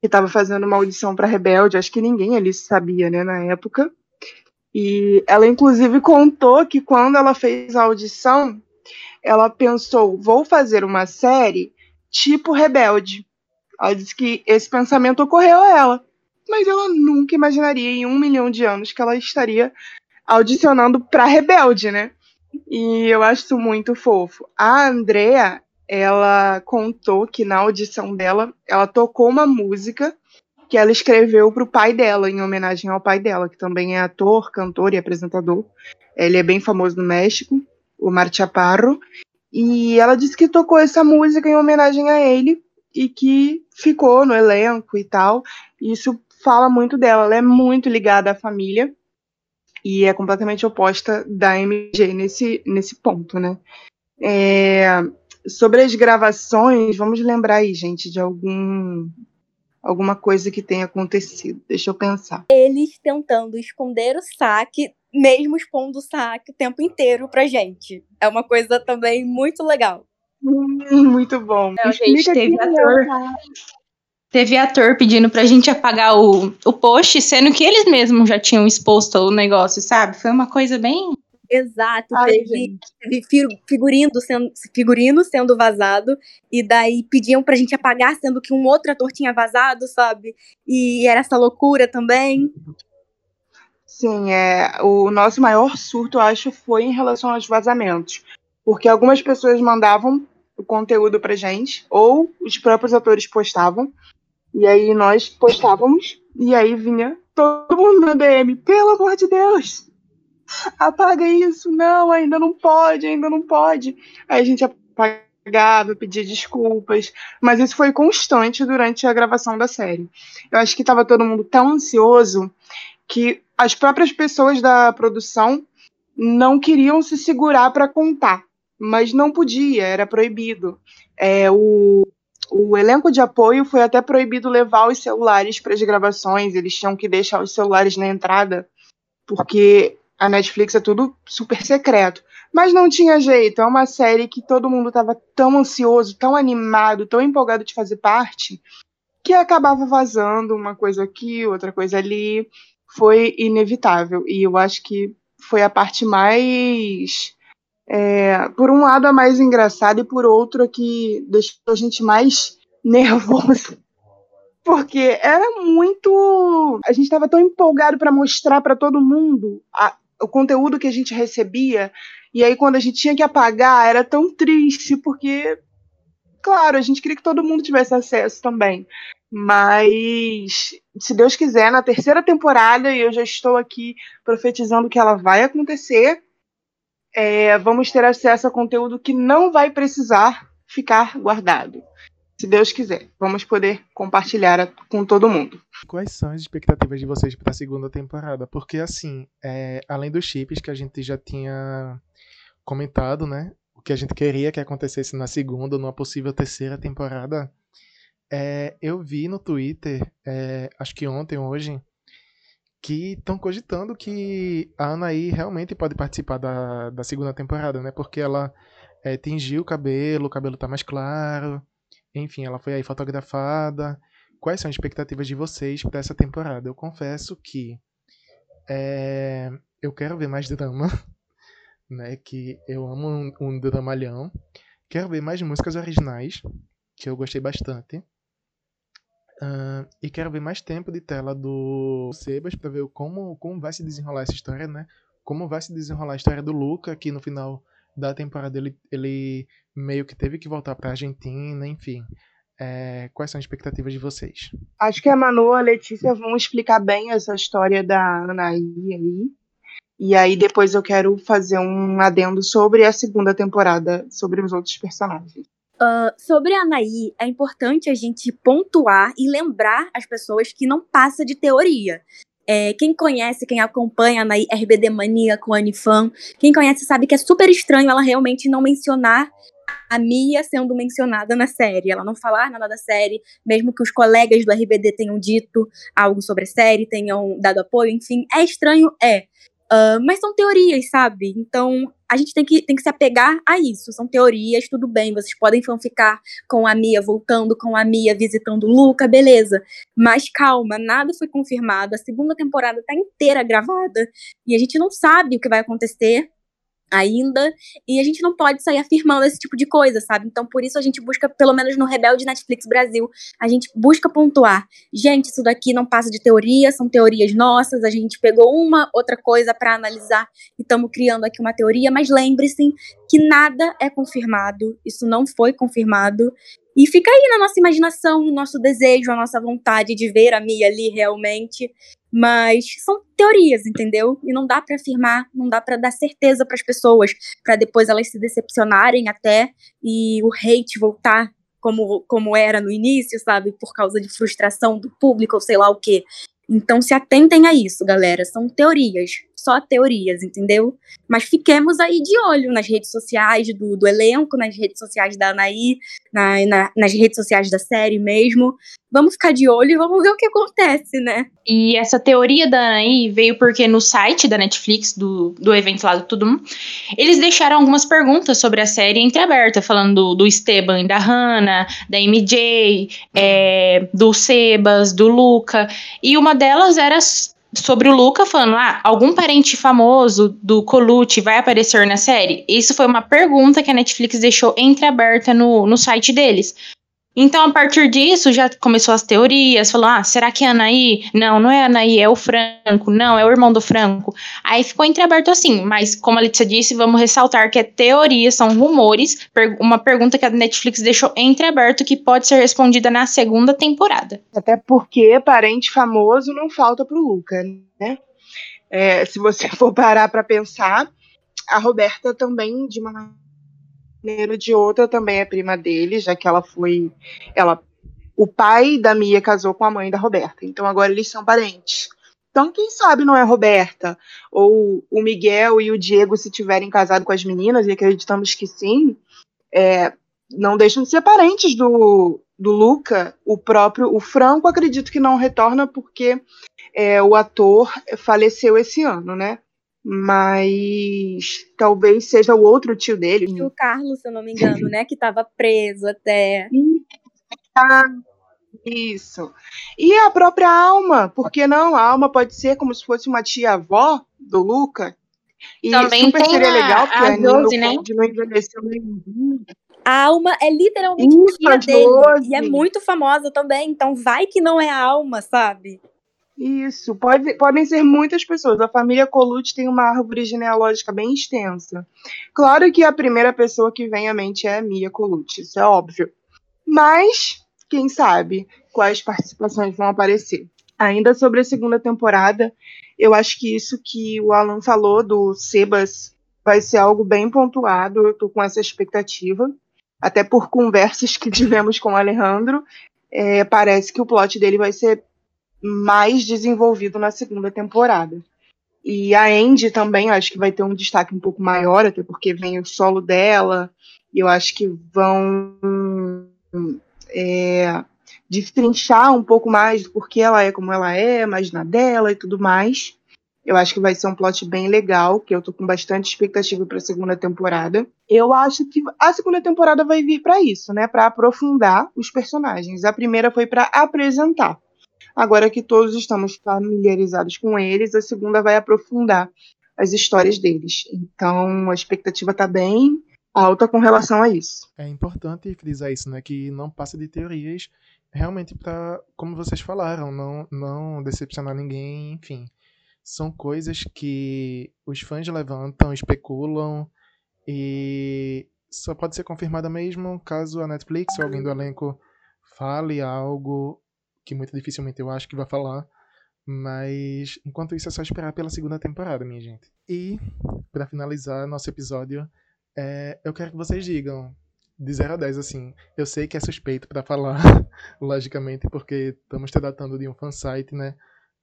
que estava fazendo uma audição para Rebelde. Acho que ninguém ali sabia, né, na época. E ela, inclusive, contou que quando ela fez a audição, ela pensou: vou fazer uma série tipo Rebelde. Ela disse que esse pensamento ocorreu a ela, mas ela nunca imaginaria em um milhão de anos que ela estaria audicionando para Rebelde, né? E eu acho muito fofo. A Andrea, ela contou que na audição dela, ela tocou uma música que ela escreveu para o pai dela, em homenagem ao pai dela, que também é ator, cantor e apresentador. Ele é bem famoso no México, o Mar Chaparro. E ela disse que tocou essa música em homenagem a ele e que ficou no elenco e tal. Isso fala muito dela. Ela é muito ligada à família e é completamente oposta da MJ nesse, nesse ponto, né? É, Sobre as gravações, vamos lembrar aí, gente, de algum alguma coisa que tenha acontecido. Deixa eu pensar. Eles tentando esconder o saque, mesmo expondo o saque o tempo inteiro pra gente. É uma coisa também muito legal. Hum, muito bom. Não, gente, teve é ator, teve ator pedindo pra gente apagar o, o post, sendo que eles mesmos já tinham exposto o negócio, sabe? Foi uma coisa bem Exato, Ai, teve, teve, figurino sendo, figurino sendo vazado, e daí pediam pra gente apagar, sendo que um outro ator tinha vazado, sabe? E era essa loucura também. Sim, é, o nosso maior surto, eu acho, foi em relação aos vazamentos. Porque algumas pessoas mandavam o conteúdo pra gente, ou os próprios atores postavam, e aí nós postávamos, e aí vinha todo mundo na DM, pelo amor de Deus, apaga isso, não, ainda não pode, ainda não pode. Aí a gente apagava, pedia desculpas, mas isso foi constante durante a gravação da série. Eu acho que estava todo mundo tão ansioso que as próprias pessoas da produção não queriam se segurar para contar, mas não podia, era proibido. É, o, o elenco de apoio foi até proibido levar os celulares para as gravações, eles tinham que deixar os celulares na entrada, porque a Netflix é tudo super secreto. Mas não tinha jeito, é uma série que todo mundo estava tão ansioso, tão animado, tão empolgado de fazer parte, que acabava vazando uma coisa aqui, outra coisa ali. Foi inevitável. E eu acho que foi a parte mais. É, por um lado, a mais engraçada, e por outro, a que deixou a gente mais [laughs] nervoso porque era muito. A gente estava tão empolgado para mostrar para todo mundo a, o conteúdo que a gente recebia, e aí quando a gente tinha que apagar, era tão triste, porque, claro, a gente queria que todo mundo tivesse acesso também. Mas, se Deus quiser, na terceira temporada, e eu já estou aqui profetizando que ela vai acontecer, é, vamos ter acesso a conteúdo que não vai precisar ficar guardado se Deus quiser, vamos poder compartilhar com todo mundo. Quais são as expectativas de vocês para a segunda temporada? Porque, assim, é, além dos chips que a gente já tinha comentado, né? O que a gente queria que acontecesse na segunda, numa possível terceira temporada, é, eu vi no Twitter, é, acho que ontem hoje, que estão cogitando que a Anaí realmente pode participar da, da segunda temporada, né? Porque ela é, tingiu o cabelo, o cabelo tá mais claro, enfim, ela foi aí fotografada. Quais são as expectativas de vocês para essa temporada? Eu confesso que é, eu quero ver mais drama, [laughs] né? Que eu amo um, um dramalhão. Quero ver mais músicas originais, que eu gostei bastante. Uh, e quero ver mais tempo de tela do Sebas para ver como, como vai se desenrolar essa história, né? Como vai se desenrolar a história do Luca, que no final da temporada ele, ele meio que teve que voltar para Argentina, enfim. É, quais são as expectativas de vocês? Acho que a Manu e a Letícia vão explicar bem essa história da Anaí aí. E aí depois eu quero fazer um adendo sobre a segunda temporada, sobre os outros personagens. Uh, sobre a Anaí, é importante a gente pontuar e lembrar as pessoas que não passa de teoria. É, quem conhece, quem acompanha a Anaí RBD Mania com a Anifan, quem conhece sabe que é super estranho ela realmente não mencionar a Mia sendo mencionada na série, ela não falar nada da série, mesmo que os colegas do RBD tenham dito algo sobre a série, tenham dado apoio, enfim, é estranho, é. Uh, mas são teorias, sabe? Então a gente tem que, tem que se apegar a isso. São teorias, tudo bem. Vocês podem ficar com a Mia voltando, com a Mia visitando o Luca, beleza. Mas calma, nada foi confirmado. A segunda temporada tá inteira gravada e a gente não sabe o que vai acontecer ainda, e a gente não pode sair afirmando esse tipo de coisa, sabe? Então, por isso a gente busca, pelo menos no Rebelde Netflix Brasil, a gente busca pontuar. Gente, isso daqui não passa de teoria, são teorias nossas, a gente pegou uma outra coisa para analisar e estamos criando aqui uma teoria, mas lembre-se que nada é confirmado, isso não foi confirmado, e fica aí na nossa imaginação, no nosso desejo, a nossa vontade de ver a Mia ali realmente. Mas são teorias, entendeu? E não dá para afirmar, não dá para dar certeza para as pessoas, para depois elas se decepcionarem até e o hate voltar como, como era no início, sabe? Por causa de frustração do público ou sei lá o quê. Então se atentem a isso, galera. São teorias, só teorias, entendeu? Mas fiquemos aí de olho nas redes sociais do, do elenco, nas redes sociais da Anaí, na, na, nas redes sociais da série mesmo. Vamos ficar de olho e vamos ver o que acontece, né? E essa teoria da Anaí veio porque no site da Netflix, do, do evento lá do Tudo eles deixaram algumas perguntas sobre a série entreaberta, falando do, do Esteban e da Hannah, da MJ, é, do Sebas, do Luca. E uma delas era sobre o Luca falando: ah, algum parente famoso do Colucci vai aparecer na série? Isso foi uma pergunta que a Netflix deixou entreaberta no, no site deles. Então, a partir disso, já começou as teorias, falou, ah, será que é Anaí? Não, não é Anaí, é o Franco. Não, é o irmão do Franco. Aí ficou entreaberto assim, mas como a Letícia disse, vamos ressaltar que é teoria, são rumores, uma pergunta que a Netflix deixou entreaberto que pode ser respondida na segunda temporada. Até porque parente famoso não falta pro Luca, né? É, se você [laughs] for parar para pensar, a Roberta também, de uma maneira ou de outra também é prima dele, já que ela foi. Ela, o pai da Mia casou com a mãe da Roberta. Então agora eles são parentes. Então, quem sabe não é Roberta? Ou o Miguel e o Diego, se tiverem casado com as meninas, e acreditamos que sim, é, não deixam de ser parentes do, do Luca. O próprio, o Franco, acredito que não retorna porque é, o ator faleceu esse ano, né? Mas talvez seja o outro tio dele. E o Carlos, se eu não me engano, né, que estava preso até. Ah, isso. E a própria Alma, porque não? A Alma pode ser como se fosse uma tia-avó do Luca. E Também super seria legal, porque a, a Josi, né? não envelheceu A Alma é literalmente Isso, tia dele. E é muito famosa também. Então vai que não é a Alma, sabe? Isso, pode, podem ser muitas pessoas. A família Colucci tem uma árvore genealógica bem extensa. Claro que a primeira pessoa que vem à mente é a Mia Colucci, isso é óbvio. Mas, quem sabe, quais participações vão aparecer. Ainda sobre a segunda temporada, eu acho que isso que o Alan falou do Sebas vai ser algo bem pontuado. Eu tô com essa expectativa. Até por conversas que [laughs] tivemos com o Alejandro, é, parece que o plot dele vai ser mais desenvolvido na segunda temporada. E a Andy também, acho que vai ter um destaque um pouco maior, até porque vem o solo dela, e eu acho que vão é, destrinchar um pouco mais do porquê ela é como ela é, mais na dela e tudo mais. Eu acho que vai ser um plot bem legal, que eu tô com bastante expectativa para a segunda temporada. Eu acho que a segunda temporada vai vir para isso, né, para aprofundar os personagens. A primeira foi para apresentar. Agora que todos estamos familiarizados com eles, a segunda vai aprofundar as histórias deles. Então, a expectativa tá bem alta com relação a isso. É importante frisar isso, né, que não passa de teorias, realmente para, como vocês falaram, não não decepcionar ninguém, enfim são coisas que os fãs levantam, especulam e só pode ser confirmada mesmo caso a Netflix ou alguém do elenco fale algo que muito dificilmente eu acho que vai falar. Mas enquanto isso é só esperar pela segunda temporada, minha gente. E para finalizar nosso episódio, é, eu quero que vocês digam de 0 a 10 assim. Eu sei que é suspeito para falar, [laughs] logicamente, porque estamos tratando de um fansite, né?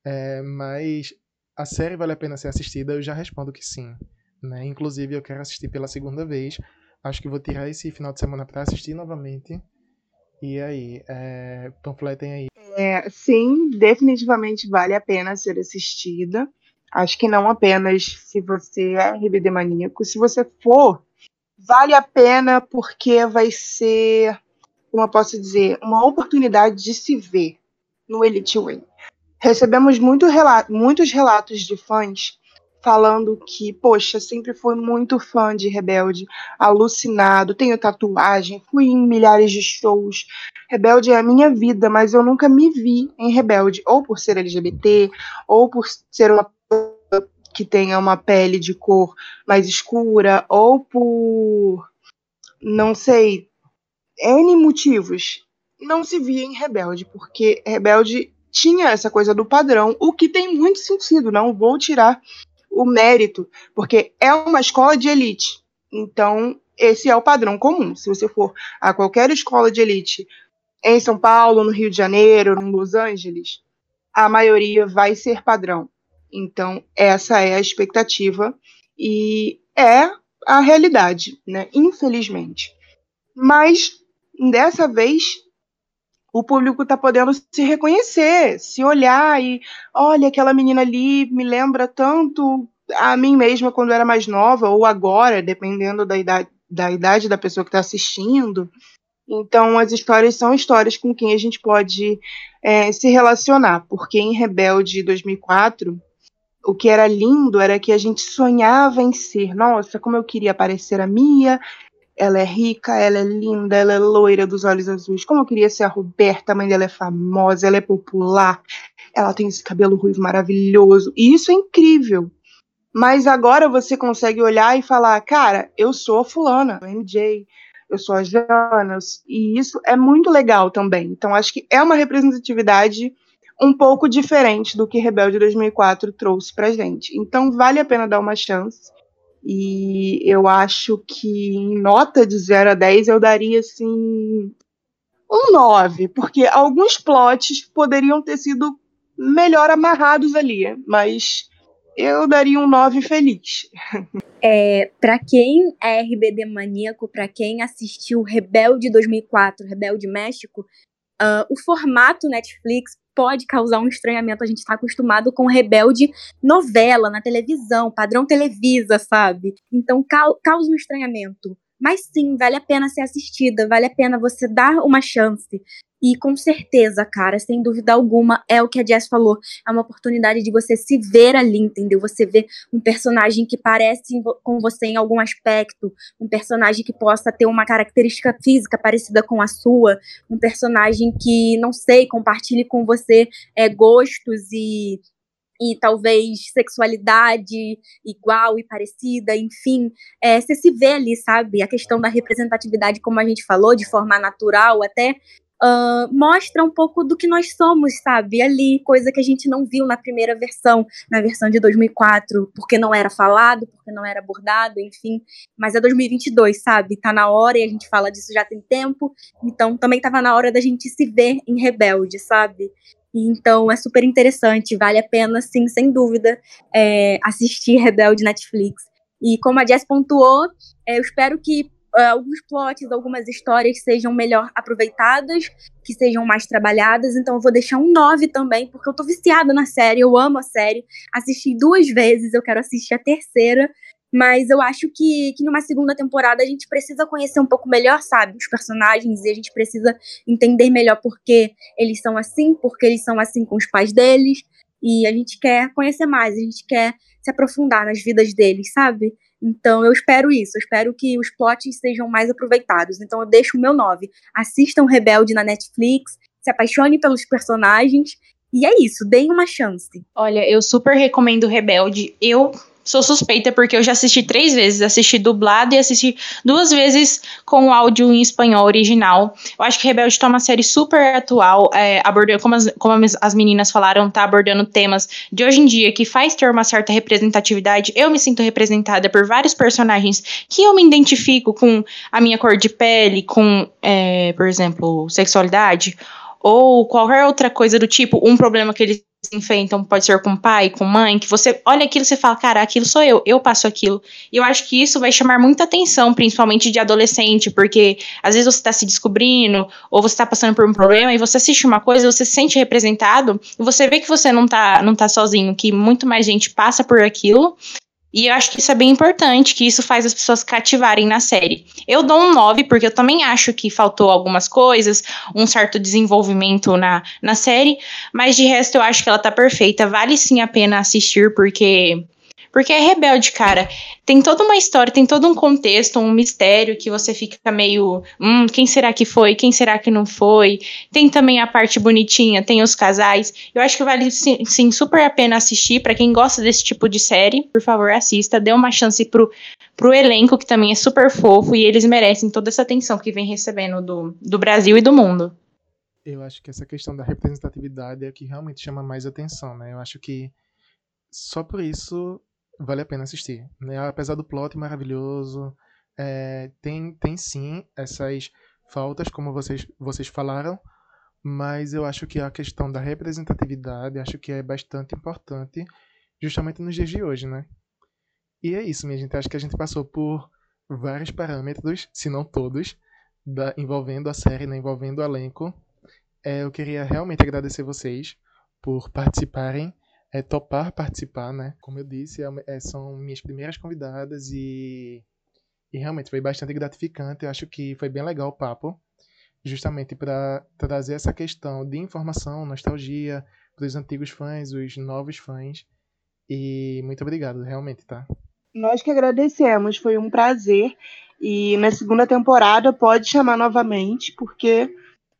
É, mas a série vale a pena ser assistida? Eu já respondo que sim. Né? Inclusive, eu quero assistir pela segunda vez. Acho que vou tirar esse final de semana para assistir novamente. E aí, é, panfletem aí. É, sim, definitivamente vale a pena ser assistida. Acho que não apenas se você é RBD maníaco. Se você for, vale a pena porque vai ser, como eu posso dizer, uma oportunidade de se ver no Elite Way. Recebemos muito muitos relatos de fãs falando que, poxa, sempre fui muito fã de Rebelde, alucinado, tenho tatuagem, fui em milhares de shows. Rebelde é a minha vida, mas eu nunca me vi em Rebelde, ou por ser LGBT, ou por ser uma que tenha uma pele de cor mais escura, ou por não sei, N motivos. Não se via em Rebelde, porque Rebelde tinha essa coisa do padrão, o que tem muito sentido, não vou tirar o mérito, porque é uma escola de elite. Então, esse é o padrão comum. Se você for a qualquer escola de elite em São Paulo, no Rio de Janeiro, em Los Angeles, a maioria vai ser padrão. Então, essa é a expectativa e é a realidade, né? Infelizmente. Mas dessa vez o público está podendo se reconhecer, se olhar e olha aquela menina ali me lembra tanto a mim mesma quando era mais nova ou agora, dependendo da idade da idade da pessoa que está assistindo. Então, as histórias são histórias com quem a gente pode é, se relacionar, porque em Rebelde 2004, o que era lindo era que a gente sonhava em ser. Nossa, como eu queria parecer a Mia, ela é rica, ela é linda, ela é loira dos olhos azuis. Como eu queria ser a Roberta, a mãe dela é famosa, ela é popular, ela tem esse cabelo ruivo maravilhoso. E isso é incrível. Mas agora você consegue olhar e falar, cara, eu sou fulana, MJ, eu sou a Jonas, e isso é muito legal também. Então acho que é uma representatividade um pouco diferente do que Rebelde 2004 trouxe pra gente. Então vale a pena dar uma chance. E eu acho que em nota de 0 a 10 eu daria assim um 9, porque alguns plots poderiam ter sido melhor amarrados ali, mas eu daria um 9 feliz. É, para quem é RBD maníaco, para quem assistiu Rebelde 2004, Rebelde México, uh, o formato Netflix pode causar um estranhamento. A gente está acostumado com rebelde novela na televisão, padrão Televisa, sabe? Então causa um estranhamento. Mas sim, vale a pena ser assistida, vale a pena você dar uma chance. E com certeza, cara, sem dúvida alguma, é o que a Jess falou. É uma oportunidade de você se ver ali, entendeu? Você ver um personagem que parece com você em algum aspecto, um personagem que possa ter uma característica física parecida com a sua, um personagem que, não sei, compartilhe com você é, gostos e e talvez sexualidade igual e parecida, enfim, é, você se vê ali, sabe? A questão da representatividade, como a gente falou, de forma natural, até uh, mostra um pouco do que nós somos, sabe? Ali, coisa que a gente não viu na primeira versão, na versão de 2004, porque não era falado, porque não era abordado, enfim. Mas é 2022, sabe? Tá na hora e a gente fala disso já tem tempo, então também tava na hora da gente se ver em Rebelde, sabe? Então é super interessante, vale a pena, sim, sem dúvida, é, assistir [laughs] Rebelde Netflix. E como a Jess pontuou, é, eu espero que uh, alguns plots, algumas histórias sejam melhor aproveitadas, que sejam mais trabalhadas. Então eu vou deixar um 9 também, porque eu tô viciada na série, eu amo a série. Assisti duas vezes, eu quero assistir a terceira. Mas eu acho que, que numa segunda temporada a gente precisa conhecer um pouco melhor, sabe, os personagens, e a gente precisa entender melhor por que eles são assim, porque eles são assim com os pais deles. E a gente quer conhecer mais, a gente quer se aprofundar nas vidas deles, sabe? Então eu espero isso, eu espero que os plots sejam mais aproveitados. Então eu deixo o meu 9. Assistam Rebelde na Netflix, se apaixone pelos personagens. E é isso, deem uma chance. Olha, eu super recomendo Rebelde. Eu sou suspeita porque eu já assisti três vezes, assisti dublado e assisti duas vezes com o áudio em espanhol original. Eu acho que Rebelde tá uma série super atual, é, abordando, como, as, como as meninas falaram, tá abordando temas de hoje em dia que faz ter uma certa representatividade. Eu me sinto representada por vários personagens que eu me identifico com a minha cor de pele, com, é, por exemplo, sexualidade ou qualquer outra coisa do tipo, um problema que eles enfrentam, pode ser com pai, com mãe, que você olha aquilo e você fala, cara, aquilo sou eu, eu passo aquilo. E eu acho que isso vai chamar muita atenção, principalmente de adolescente, porque às vezes você está se descobrindo, ou você está passando por um problema, e você assiste uma coisa, você se sente representado, e você vê que você não tá, não tá sozinho, que muito mais gente passa por aquilo, e eu acho que isso é bem importante, que isso faz as pessoas cativarem na série. Eu dou um 9, porque eu também acho que faltou algumas coisas, um certo desenvolvimento na, na série, mas de resto eu acho que ela tá perfeita. Vale sim a pena assistir, porque porque é rebelde, cara. Tem toda uma história, tem todo um contexto, um mistério que você fica meio. Hum, quem será que foi? Quem será que não foi? Tem também a parte bonitinha, tem os casais. Eu acho que vale sim, sim super a pena assistir. para quem gosta desse tipo de série, por favor, assista. Dê uma chance pro, pro elenco, que também é super fofo, e eles merecem toda essa atenção que vem recebendo do, do Brasil e do mundo. Eu acho que essa questão da representatividade é que realmente chama mais atenção, né? Eu acho que só por isso vale a pena assistir. Né? Apesar do plot maravilhoso, é, tem, tem sim essas faltas, como vocês, vocês falaram, mas eu acho que a questão da representatividade acho que é bastante importante, justamente nos dias de hoje, né? E é isso, minha gente. Acho que a gente passou por vários parâmetros, se não todos, da, envolvendo a série, né, envolvendo o elenco. É, eu queria realmente agradecer vocês por participarem é, topar participar, né? Como eu disse, é, é, são minhas primeiras convidadas e, e realmente foi bastante gratificante. Eu acho que foi bem legal o papo, justamente para trazer essa questão de informação, nostalgia para os antigos fãs, os novos fãs. E muito obrigado, realmente, tá? Nós que agradecemos, foi um prazer. E na segunda temporada pode chamar novamente, porque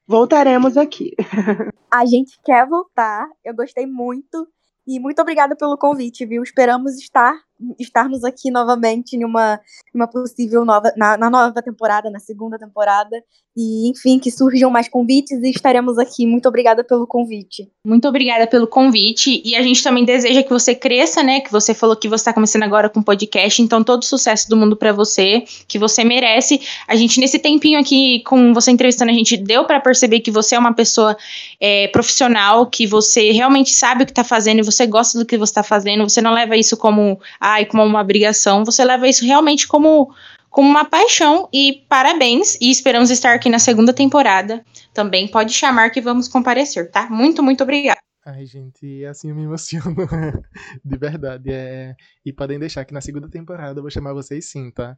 voltaremos aqui. [laughs] A gente quer voltar. Eu gostei muito e muito obrigada pelo convite, viu? Esperamos estar estarmos aqui novamente em uma, uma possível nova na, na, nova temporada, na segunda temporada. E, enfim, que surjam mais convites e estaremos aqui. Muito obrigada pelo convite. Muito obrigada pelo convite. E a gente também deseja que você cresça, né? Que você falou que você está começando agora com podcast. Então, todo sucesso do mundo para você, que você merece. A gente, nesse tempinho aqui, com você entrevistando, a gente deu para perceber que você é uma pessoa é, profissional, que você realmente sabe o que está fazendo e você gosta do que você está fazendo. Você não leva isso como ai, como uma obrigação, você leva isso realmente como, como uma paixão. E parabéns, e esperamos estar aqui na segunda temporada. Também pode chamar que vamos comparecer, tá? Muito, muito obrigada. Ai, gente, assim eu me emociono. [laughs] de verdade. É... E podem deixar que na segunda temporada eu vou chamar vocês sim, tá?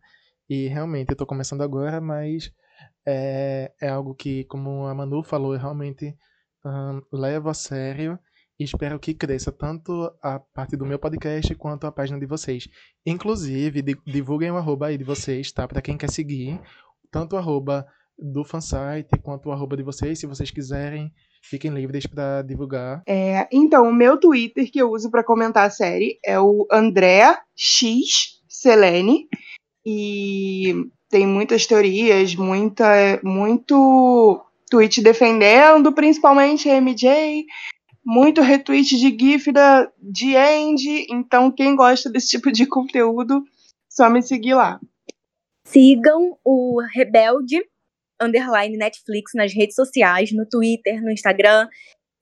E realmente, eu tô começando agora, mas é, é algo que, como a Manu falou, eu realmente um, levo a sério espero que cresça tanto a parte do meu podcast quanto a página de vocês. Inclusive, divulguem o arroba aí de vocês, tá? Para quem quer seguir, tanto o arroba do fansite quanto o arroba de vocês, se vocês quiserem, fiquem livres para divulgar. É, então, o meu Twitter que eu uso para comentar a série é o Andrea X Selene e tem muitas teorias, muita muito tweet defendendo, principalmente a MJ, muito retweet de GIF da, de End, então quem gosta desse tipo de conteúdo, só me seguir lá. Sigam o Rebelde underline Netflix nas redes sociais, no Twitter, no Instagram.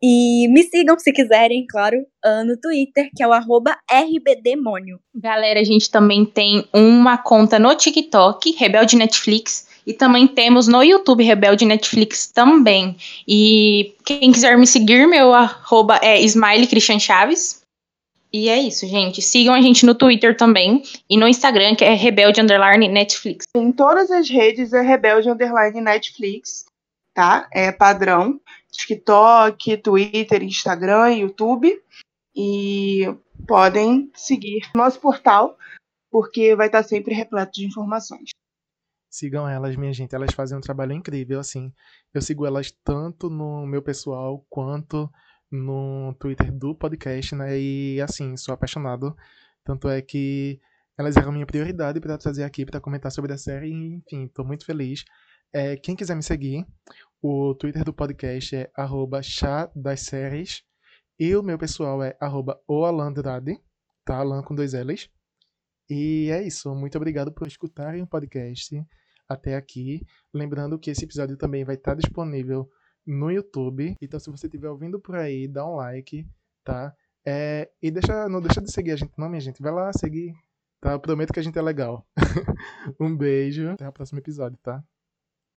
E me sigam se quiserem, claro, uh, no Twitter, que é o arroba RBDemônio. Galera, a gente também tem uma conta no TikTok, Rebelde Netflix, e também temos no YouTube Rebelde Netflix também. E quem quiser me seguir, meu arroba é Smiley Christian Chaves. E é isso, gente. Sigam a gente no Twitter também e no Instagram, que é Rebelde Underline Netflix. Em todas as redes é Rebelde Underline Netflix, tá? É padrão. TikTok, Twitter, Instagram, YouTube. E podem seguir nosso portal, porque vai estar sempre repleto de informações. Sigam elas, minha gente. Elas fazem um trabalho incrível, assim. Eu sigo elas tanto no meu pessoal quanto no Twitter do podcast, né? E assim, sou apaixonado. Tanto é que elas eram minha prioridade para trazer aqui para comentar sobre a série. Enfim, estou muito feliz. É, quem quiser me seguir, o Twitter do podcast é arroba chá das séries. E o meu pessoal é arroba oalandrade, tá? Alan com dois L's. E é isso. Muito obrigado por escutarem o podcast até aqui. Lembrando que esse episódio também vai estar disponível no YouTube. Então, se você estiver ouvindo por aí, dá um like, tá? É, e deixa, não deixa de seguir a gente, não, minha gente. Vai lá seguir, tá? Eu prometo que a gente é legal. [laughs] um beijo. Até o próximo episódio, tá?